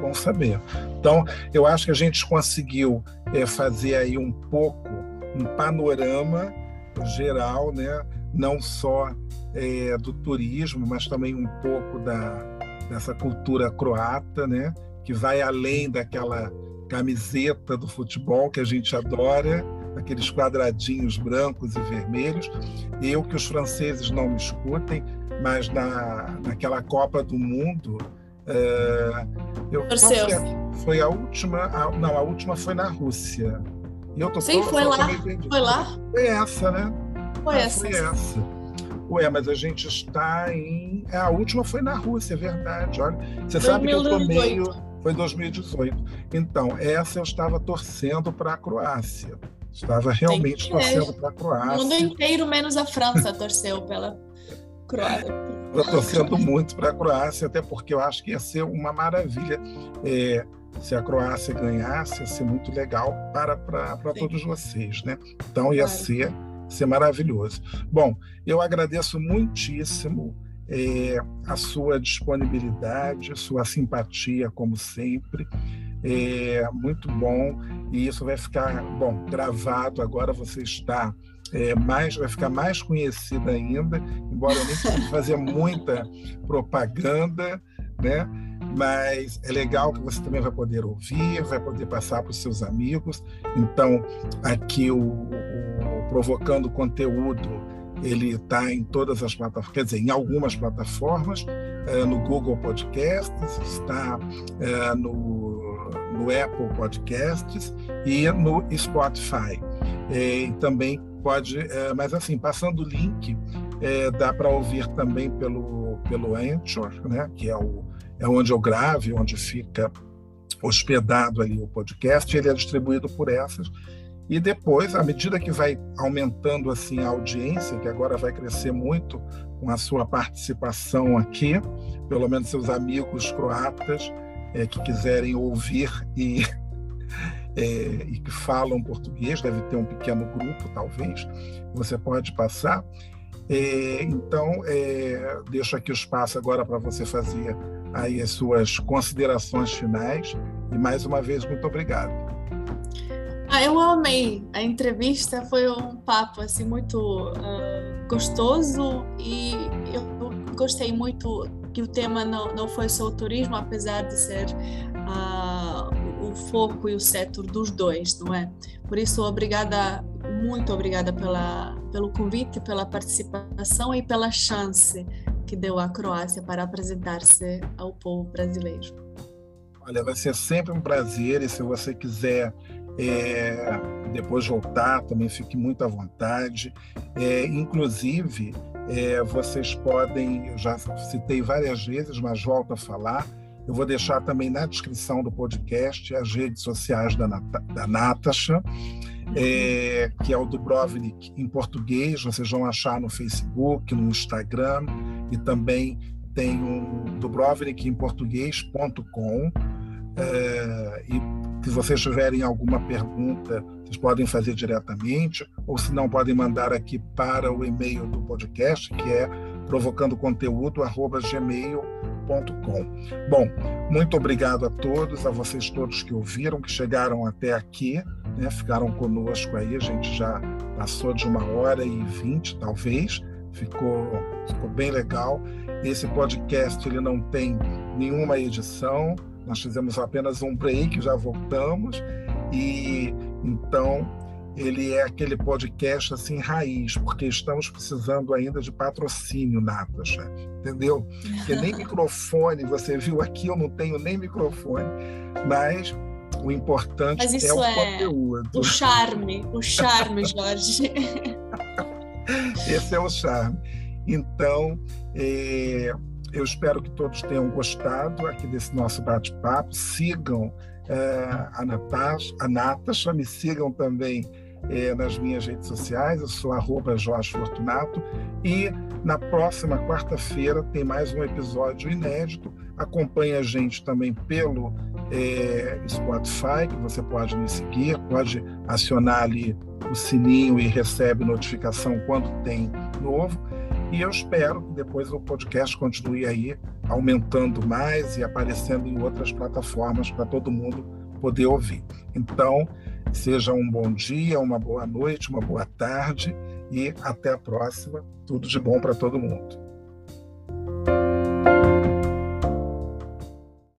Bom saber. Então, eu acho que a gente conseguiu é, fazer aí um pouco um panorama geral, né? não só é, do turismo, mas também um pouco da, dessa cultura croata, né? que vai além daquela camiseta do futebol que a gente adora, aqueles quadradinhos brancos e vermelhos. Eu que os franceses não me escutem, mas na, naquela Copa do Mundo É, eu. Foi a última, a, não, a última foi na Rússia. E eu tô Sim, foi lá. Foi lá? Foi essa, né? Foi ah, essa. Foi essa. Ué, mas a gente está em. É, a última foi na Rússia, é verdade. Olha, você 2018. sabe que eu tô meio. Foi 2018. Então, essa eu estava torcendo para a Croácia. Estava realmente torcendo para a Croácia. O mundo inteiro, menos a França, torceu pela Croácia. Estou torcendo muito para a Croácia, até porque eu acho que ia ser uma maravilha. É, se a Croácia ganhasse, ia ser muito legal para, para, para todos vocês, né? Então ia ser, ser maravilhoso. Bom, eu agradeço muitíssimo é, a sua disponibilidade, a sua simpatia, como sempre. É muito bom e isso vai ficar bom gravado. Agora você está é, mais, vai ficar mais conhecida ainda, embora eu nem precise fazer muita propaganda, né? Mas é legal que você também vai poder ouvir, vai poder passar para os seus amigos. Então, aqui o, o Provocando Conteúdo, ele está em todas as plataformas, quer dizer, em algumas plataformas, é, no Google Podcasts, está é, no, no Apple Podcasts e no Spotify. É, e também pode, é, mas assim, passando o link, é, dá para ouvir também pelo, pelo Anchor, né, que é o é onde eu gravo, onde fica hospedado ali o podcast, ele é distribuído por essas. E depois, à medida que vai aumentando assim a audiência, que agora vai crescer muito com a sua participação aqui, pelo menos seus amigos croatas é, que quiserem ouvir e, é, e que falam português, deve ter um pequeno grupo, talvez, você pode passar. É, então, é, deixo aqui o espaço agora para você fazer aí as suas considerações finais e mais uma vez muito obrigado. Ah, eu amei a entrevista, foi um papo assim muito uh, gostoso e eu gostei muito que o tema não, não foi só o turismo, apesar de ser uh, o foco e o setor dos dois, não é? Por isso, obrigada, muito obrigada pela, pelo convite, pela participação e pela chance que deu à Croácia para apresentar-se ao povo brasileiro. Olha, vai ser sempre um prazer e se você quiser é, depois voltar, também fique muito à vontade. É, inclusive, é, vocês podem, eu já citei várias vezes, mas volto a falar, eu vou deixar também na descrição do podcast as redes sociais da, Nat da Natasha é, que é o Dubrovnik em português, vocês vão achar no Facebook, no Instagram, e também tem um Dubrovnik em português.com. É, e se vocês tiverem alguma pergunta, vocês podem fazer diretamente, ou se não, podem mandar aqui para o e-mail do podcast, que é provocandoconteúdo.gmail.com. Bom, muito obrigado a todos, a vocês todos que ouviram, que chegaram até aqui né, ficaram conosco aí, a gente já passou de uma hora e vinte, talvez, ficou, ficou bem legal. Esse podcast ele não tem nenhuma edição, nós fizemos apenas um break, já voltamos, e então ele é aquele podcast assim raiz, porque estamos precisando ainda de patrocínio, Natasha, entendeu? Porque nem microfone, você viu aqui, eu não tenho nem microfone, mas o importante Mas isso é o é conteúdo. O charme, o charme, Jorge. Esse é o charme. Então, é, eu espero que todos tenham gostado aqui desse nosso bate-papo. Sigam é, a, Natasha, a Natasha, me sigam também é, nas minhas redes sociais, eu sou arroba Jorge Fortunato, e na próxima quarta-feira tem mais um episódio inédito. Acompanhe a gente também pelo é, Spotify, que você pode me seguir, pode acionar ali o sininho e recebe notificação quando tem novo. E eu espero que depois o podcast continue aí aumentando mais e aparecendo em outras plataformas para todo mundo poder ouvir. Então, seja um bom dia, uma boa noite, uma boa tarde e até a próxima. Tudo de bom para todo mundo.